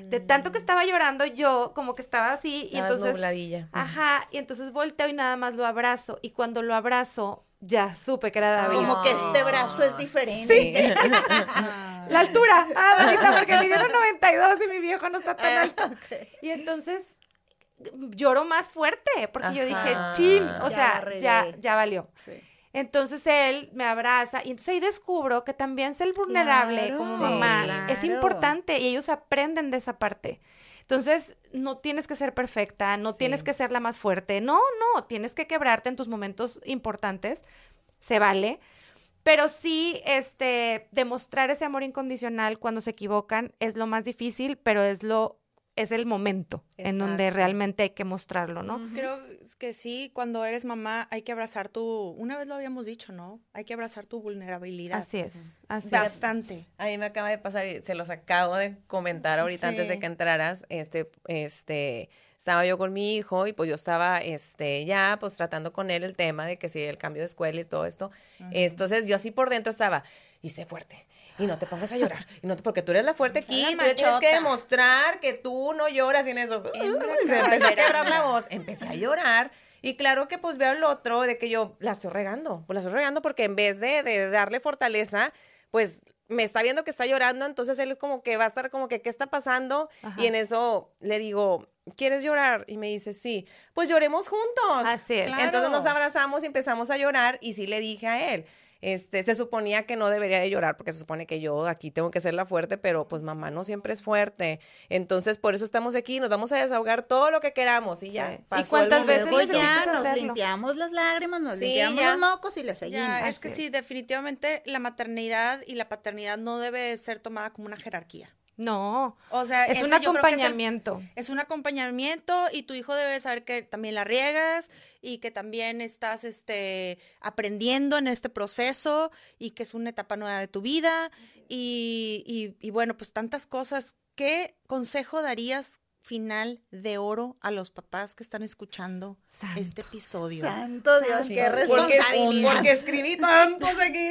Speaker 7: De tanto que estaba llorando yo, como que estaba así y entonces...
Speaker 1: nubladilla.
Speaker 7: Ajá, y entonces volteo y nada más lo abrazo. Y cuando lo abrazo, ya supe que era David.
Speaker 2: Como que este brazo es diferente.
Speaker 7: La altura. Ah, David, porque midieron 92 y mi viejo no está tan alto. Y entonces lloro más fuerte, porque yo dije, chin, o
Speaker 2: Ya
Speaker 7: sea, ya, ya valió.
Speaker 2: Sí.
Speaker 7: Entonces él me abraza y entonces ahí descubro que también ser vulnerable
Speaker 2: Claro,
Speaker 7: como
Speaker 2: sí,
Speaker 7: mamá es importante y ellos aprenden de esa parte. Entonces, no tienes que ser perfecta, no tienes que ser la más fuerte. No, no, tienes que quebrarte en tus momentos importantes. Se vale. Pero sí, este, demostrar ese amor incondicional cuando se equivocan es lo más difícil, pero es lo, es el momento en donde realmente hay que mostrarlo, ¿no?
Speaker 8: Creo que sí, cuando eres mamá hay que abrazar tu, una vez lo habíamos dicho, ¿no? Hay que abrazar tu vulnerabilidad.
Speaker 7: Así es, así es.
Speaker 8: Bastante.
Speaker 1: A mí me acaba de pasar y se los acabo de comentar ahorita antes de que entraras. Este, este, estaba yo con mi hijo y pues yo estaba, este, ya pues tratando con él el tema de que si el cambio de escuela y todo esto. Entonces yo así por dentro estaba, y sé fuerte. Y no te pongas a llorar. Y no te- porque tú eres la fuerte aquí. Tú tienes que demostrar que tú no lloras en eso. Empezó a quebrar la voz. Empecé a llorar. Y claro que pues veo al otro de que yo la estoy regando. Pues la estoy regando porque en vez de, de darle fortaleza, pues me está viendo que está llorando, entonces él es como que va a estar como que, ¿qué está pasando?
Speaker 7: Ajá.
Speaker 1: Y en eso le digo, ¿quieres llorar? Y me dice, sí, pues lloremos juntos.
Speaker 7: Así es.
Speaker 1: Entonces nos
Speaker 8: Claro.
Speaker 1: abrazamos y empezamos a llorar y sí le dije a él. Este, se suponía que no debería de llorar porque se supone que yo aquí tengo que ser la fuerte, pero pues mamá no siempre es fuerte. Entonces, por eso estamos aquí, nos vamos a desahogar todo lo que queramos y ya.
Speaker 7: Sí. ¿Y
Speaker 1: pasó el
Speaker 7: cuántas veces
Speaker 2: ya nos
Speaker 7: hacerlo?
Speaker 2: limpiamos las lágrimas, nos
Speaker 1: Sí,
Speaker 2: limpiamos
Speaker 1: ya.
Speaker 2: los mocos y le seguimos.
Speaker 8: Ya, es que sí, definitivamente la maternidad y la paternidad no debe ser tomada como una jerarquía.
Speaker 7: No,
Speaker 8: O sea,
Speaker 7: es un
Speaker 8: es el-
Speaker 7: acompañamiento.
Speaker 8: Es un acompañamiento y tu hijo debe saber que también la riegas y que también estás este, aprendiendo en este proceso y que es una etapa nueva de tu vida y, y- y bueno, pues tantas cosas. ¿Qué consejo darías final de oro a los papás que están escuchando
Speaker 7: Santo.
Speaker 8: este episodio?
Speaker 2: Santo Dios,
Speaker 8: Sí.
Speaker 2: qué responsabilidad.
Speaker 1: porque escribí tantos aquí.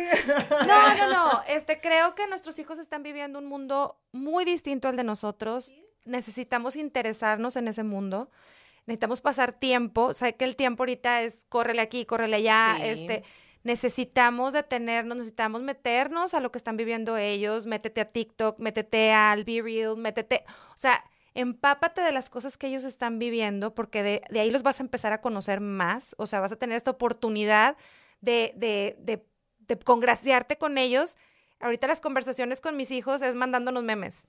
Speaker 7: No, no, no. Este, creo que nuestros hijos están viviendo un mundo muy distinto al de nosotros. Necesitamos interesarnos en ese mundo. Necesitamos pasar tiempo. Sé que el tiempo ahorita es córrele aquí, córrele allá.
Speaker 1: Sí.
Speaker 7: Este, necesitamos detenernos, necesitamos meternos a lo que están viviendo ellos. Métete a TikTok, métete al Be Real, métete. O sea, empápate de las cosas que ellos están viviendo, porque de, ahí los vas a empezar a conocer más. O sea, vas a tener esta oportunidad de, de, de, de congraciarte con ellos. Ahorita las conversaciones con mis hijos es mandándonos memes.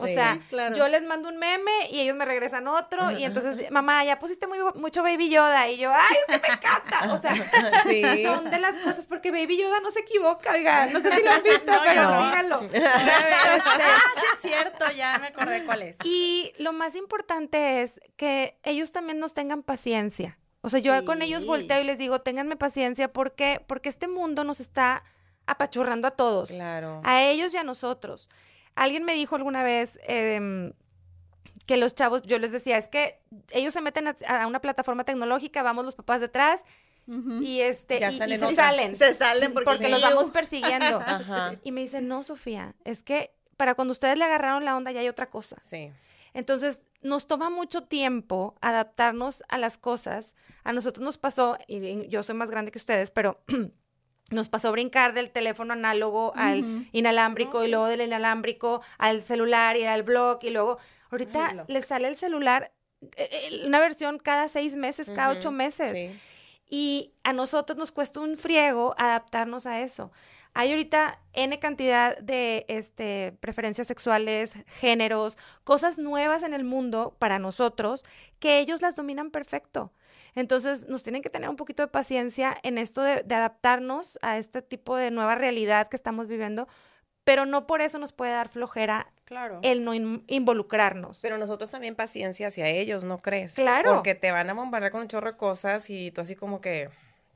Speaker 7: O
Speaker 1: Sí,
Speaker 7: sea,
Speaker 2: claro.
Speaker 7: yo les mando un meme y ellos me regresan otro y entonces, mamá, ya pusiste muy, mucho Baby Yoda y yo, ay, es que me encanta. O sea,
Speaker 1: Sí.
Speaker 7: son de las cosas porque Baby Yoda no se equivoca, oiga, no sé si lo han visto,
Speaker 8: No,
Speaker 7: pero
Speaker 8: no.
Speaker 7: díganlo.
Speaker 8: ah, sí es cierto, ya me acordé cuál es.
Speaker 7: Y lo más importante es que ellos también nos tengan paciencia. O sea, yo con ellos volteo y les digo, ténganme paciencia porque porque este mundo nos está apachurrando a todos.
Speaker 1: Claro.
Speaker 7: A ellos y a nosotros. Alguien me dijo alguna vez em, que los chavos, yo les decía, es que ellos se meten a, a una plataforma tecnológica, vamos los papás detrás y este
Speaker 1: Ya
Speaker 7: y- y
Speaker 1: salen
Speaker 7: se salen.
Speaker 2: Se salen porque,
Speaker 7: los
Speaker 2: sí.
Speaker 7: vamos persiguiendo.
Speaker 1: Ajá.
Speaker 7: Y me dicen, no, Sofía, es que para cuando ustedes le agarraron la onda ya hay otra cosa.
Speaker 1: Sí.
Speaker 7: Entonces, nos toma mucho tiempo adaptarnos a las cosas. A nosotros nos pasó, y y yo soy más grande que ustedes, pero nos pasó brincar del teléfono análogo al inalámbrico y luego del inalámbrico al celular y al blog y luego ahorita les sale el celular eh, eh, una versión cada seis meses, cada ocho meses.
Speaker 1: Sí.
Speaker 7: Y a nosotros nos cuesta un friego adaptarnos a eso. Hay ahorita N cantidad de este, preferencias sexuales, géneros, cosas nuevas en el mundo para nosotros que ellos las dominan perfecto. Entonces nos tienen que tener un poquito de paciencia en esto de, de adaptarnos a este tipo de nueva realidad que estamos viviendo, pero no por eso nos puede dar flojera
Speaker 8: Claro.
Speaker 7: el no in- involucrarnos.
Speaker 1: Pero nosotros también paciencia hacia ellos, ¿no crees?
Speaker 7: Claro.
Speaker 1: Porque te van a bombardear con un chorro de cosas y tú así como que,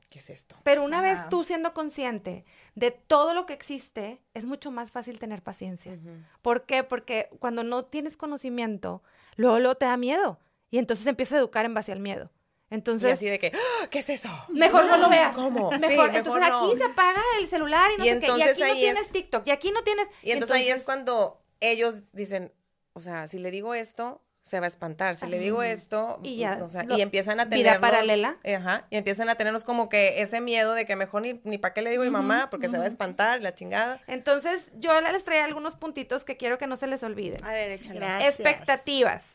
Speaker 1: ¿qué es esto?
Speaker 7: Pero una vez tú siendo consciente de todo lo que existe, es mucho más fácil tener paciencia. ¿Por qué? Porque cuando no tienes conocimiento, luego, luego te da miedo. Y entonces empieza a educar en base al miedo.
Speaker 1: Y
Speaker 7: Entonces,
Speaker 1: así de que, ¡Ah! ¿qué es eso?
Speaker 7: mejor no lo veas.
Speaker 1: ¿Cómo? Sí,
Speaker 7: Mejor.
Speaker 1: mejor
Speaker 7: entonces
Speaker 1: no.
Speaker 7: aquí se apaga el celular y no
Speaker 1: Y
Speaker 7: sé qué. Y
Speaker 1: entonces
Speaker 7: aquí no tienes
Speaker 1: es-
Speaker 7: TikTok. Y aquí no tienes.
Speaker 1: Y entonces, ahí es cuando ellos dicen, o sea, si le digo esto, se va a espantar. Si le digo esto,
Speaker 7: Y ya,
Speaker 1: o sea,
Speaker 7: lo-
Speaker 1: y empiezan a
Speaker 7: vida
Speaker 1: tener
Speaker 7: paralela.
Speaker 1: Ajá, y empiezan a tenernos como que ese miedo de que mejor ni, ni para qué le digo a mi mamá, porque se va a espantar, la chingada.
Speaker 7: Entonces, yo les traía algunos puntitos que quiero que no se les olviden.
Speaker 8: A ver, échale.
Speaker 2: Gracias.
Speaker 7: Expectativas.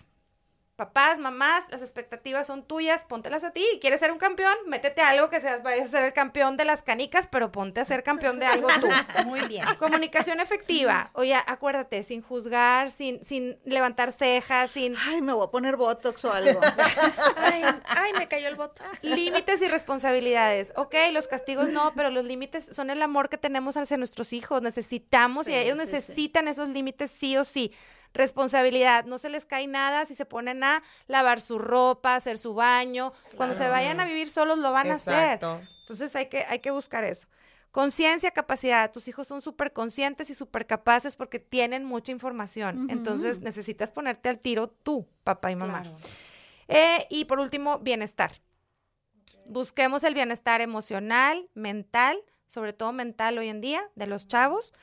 Speaker 7: Papás, mamás, las expectativas son tuyas, póntelas a ti. ¿Quieres ser un campeón? Métete a algo que seas, vayas a ser el campeón de las canicas, pero ponte a ser campeón de algo tú.
Speaker 8: Muy bien.
Speaker 7: Comunicación efectiva. Oye, acuérdate, sin juzgar, sin, sin levantar cejas, sin
Speaker 2: Ay, me voy a poner botox o algo.
Speaker 8: Ay, ay, me cayó el voto.
Speaker 7: límites y responsabilidades. Ok, los castigos no, pero los límites son el amor que tenemos hacia nuestros hijos. Necesitamos y ellos
Speaker 2: sí, sí.
Speaker 7: necesitan esos límites sí o sí. Responsabilidad, no se les cae nada si se ponen a lavar su ropa, hacer su baño. Cuando se vayan a vivir solos lo van a hacer.
Speaker 1: Exacto.
Speaker 7: Entonces hay que, hay que buscar eso. Conciencia, capacidad. Tus hijos son súper conscientes y súper capaces porque tienen mucha información. Entonces necesitas ponerte al tiro tú, papá y mamá. Eh, y por último, bienestar. Busquemos el bienestar emocional, mental, sobre todo mental hoy en día, de los chavos.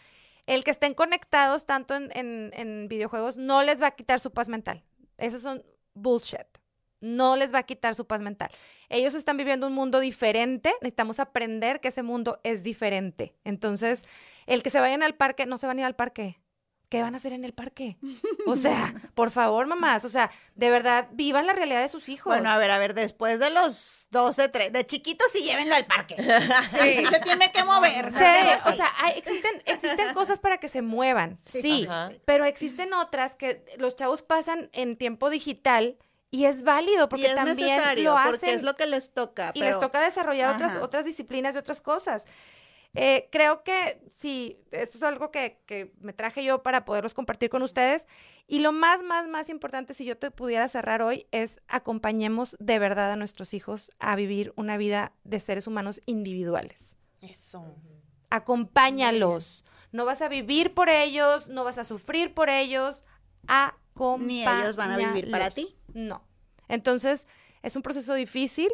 Speaker 7: El que estén conectados tanto en, en- en videojuegos no les va a quitar su paz mental. Esos son bullshit. No les va a quitar su paz mental. Ellos están viviendo un mundo diferente. Necesitamos aprender que ese mundo es diferente. Entonces, el que se vayan al parque, no se van a ir al parque. ¿Qué van a hacer en el parque? O sea, por favor, mamás. O sea, de verdad, vivan la realidad de sus hijos.
Speaker 2: Bueno, a ver, a ver, después de los 12, 13, de chiquitos sí llévenlo al parque. Sí, sí se tiene que mover.
Speaker 7: Sí, o sea, hay- existen, existen cosas para que se muevan, sí, pero existen otras que los chavos pasan en tiempo digital y es válido porque
Speaker 2: y es
Speaker 7: también
Speaker 2: necesario
Speaker 7: lo hacen
Speaker 2: porque es lo que les toca.
Speaker 7: y les toca desarrollar otras, otras disciplinas y otras cosas. Eh, creo que sí, esto es algo que, que me traje yo para poderlos compartir con ustedes. Y lo más, más, más importante, si yo te pudiera cerrar hoy, es acompañemos de verdad a nuestros hijos a vivir una vida de seres humanos individuales
Speaker 8: Eso.
Speaker 7: acompáñalos. No vas a vivir por ellos, no vas a sufrir por ellos,
Speaker 2: Ni ellos van a vivir para
Speaker 7: acompáñalos.
Speaker 2: ti.
Speaker 7: No. Entonces, es un proceso difícil,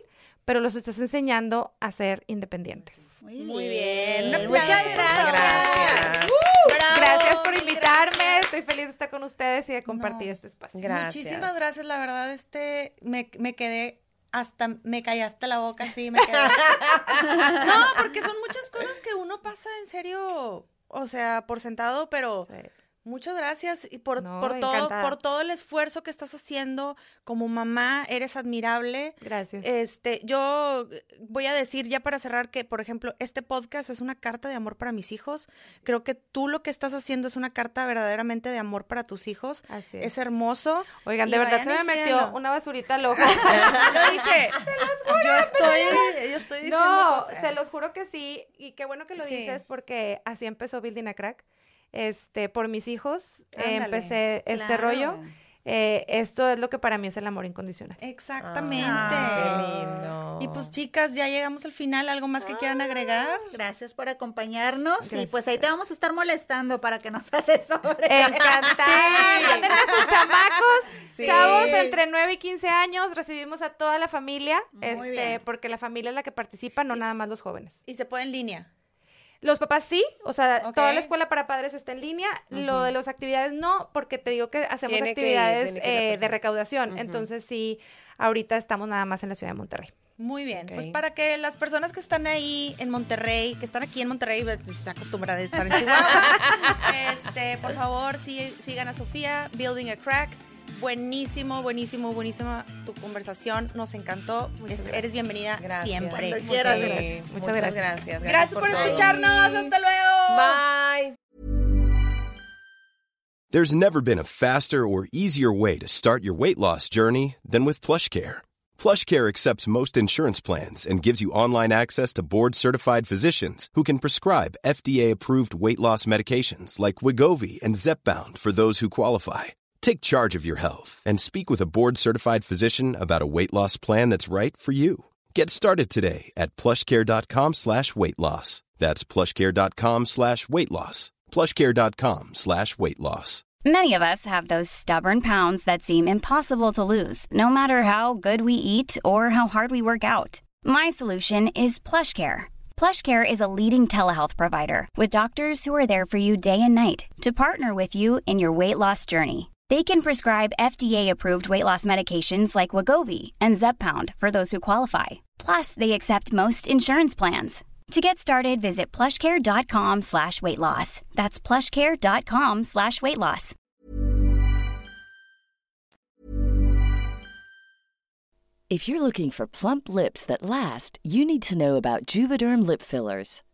Speaker 7: pero los estás enseñando a ser independientes.
Speaker 8: Muy bien.
Speaker 2: Muchas gracias.
Speaker 1: Gracias.
Speaker 8: Bravo,
Speaker 7: Gracias por invitarme.
Speaker 8: gracias.
Speaker 7: Estoy feliz de estar con ustedes y de compartir
Speaker 8: No.
Speaker 7: este espacio.
Speaker 1: Gracias.
Speaker 8: Muchísimas gracias, la verdad, este, me, me quedé hasta, me callaste la boca, sí, me quedé. no, porque son muchas cosas que uno pasa en serio, o sea, por sentado, pero
Speaker 7: Sí.
Speaker 8: Muchas gracias y por,
Speaker 7: No,
Speaker 8: por todo, por todo el esfuerzo que estás haciendo como mamá, eres admirable.
Speaker 7: Gracias.
Speaker 8: Este, yo voy a decir ya para cerrar que, por ejemplo, este podcast es una carta de amor para mis hijos. Creo que tú lo que estás haciendo es una carta verdaderamente de amor para tus hijos.
Speaker 7: Así
Speaker 8: Es
Speaker 7: es.
Speaker 8: hermoso.
Speaker 7: Oigan, de verdad se me metió una basurita ojo.
Speaker 8: Yo dije, yo estoy, yo estoy diciendo
Speaker 7: No,
Speaker 8: cosas.
Speaker 7: se los juro que sí. Y qué bueno que lo
Speaker 8: Sí.
Speaker 7: dices porque así empezó Building a Crack. Este, por mis hijos eh, empecé este rollo. Eh, esto es lo que para mí es el amor incondicional.
Speaker 8: Exactamente.
Speaker 1: Qué lindo.
Speaker 8: Y pues chicas, ya llegamos al final. ¿Algo más que quieran agregar?
Speaker 2: Gracias por acompañarnos y
Speaker 7: Gracias.
Speaker 2: pues ahí te vamos a estar molestando para que nos asesores.
Speaker 7: Encantada. A sus chamacos.
Speaker 1: Sí.
Speaker 7: Chavos entre 9 y 15 años. Recibimos a toda la familia.
Speaker 2: Muy
Speaker 7: este,
Speaker 2: bien.
Speaker 7: porque la familia es la que participa, no nada más los jóvenes.
Speaker 8: Y se puede en línea.
Speaker 7: Los papás sí, o sea, toda la escuela para padres está en línea. Lo de las actividades no, porque te digo que hacemos
Speaker 1: Tiene
Speaker 7: actividades
Speaker 1: que ir
Speaker 7: eh, de recaudación. Entonces sí, ahorita estamos nada más en la ciudad de Monterrey.
Speaker 8: Muy bien. Pues para que las personas que están ahí en Monterrey, que están aquí en Monterrey, pues, se acostumbran a estar en Chihuahua, este, por favor, sí- sigan a Sofía, Building a Crack. Buenísimo, buenísimo, buenísima tu conversación. Nos encantó. Este, eres bienvenida
Speaker 1: Gracias.
Speaker 8: siempre.
Speaker 2: Cuando quieras.
Speaker 1: Sí,
Speaker 7: Gracias. Muchas
Speaker 1: Muchas
Speaker 7: gracias.
Speaker 1: gracias.
Speaker 8: Gracias por
Speaker 1: todo.
Speaker 8: escucharnos. Hasta luego.
Speaker 1: Bye.
Speaker 10: There's never been a faster or easier way to start your weight loss journey than with PlushCare. PlushCare accepts most insurance plans and gives you online access to board-certified physicians who can prescribe FDA-approved weight loss medications like Wigovi and Zepbound for those who qualify. Take charge of your health and speak with a board-certified physician about a weight loss plan that's right for you. Get started today at plushcare.com slash weight loss. That's plushcare.com slash weight loss. plushcare.com slash weight loss.
Speaker 11: Many of us have those stubborn pounds that seem impossible to lose, no matter how good we eat or how hard we work out. My solution is PlushCare. PlushCare is a leading telehealth provider with doctors who are there for you day and night to partner with you in your weight loss journey. They can prescribe FDA-approved weight loss medications like Wagovi and Zepbound for those who qualify. Plus, they accept most insurance plans. To get started, visit plushcare.com slash weight loss. That's plushcare.com slash weight loss.
Speaker 12: If you're looking for plump lips that last, you need to know about Juvederm lip fillers.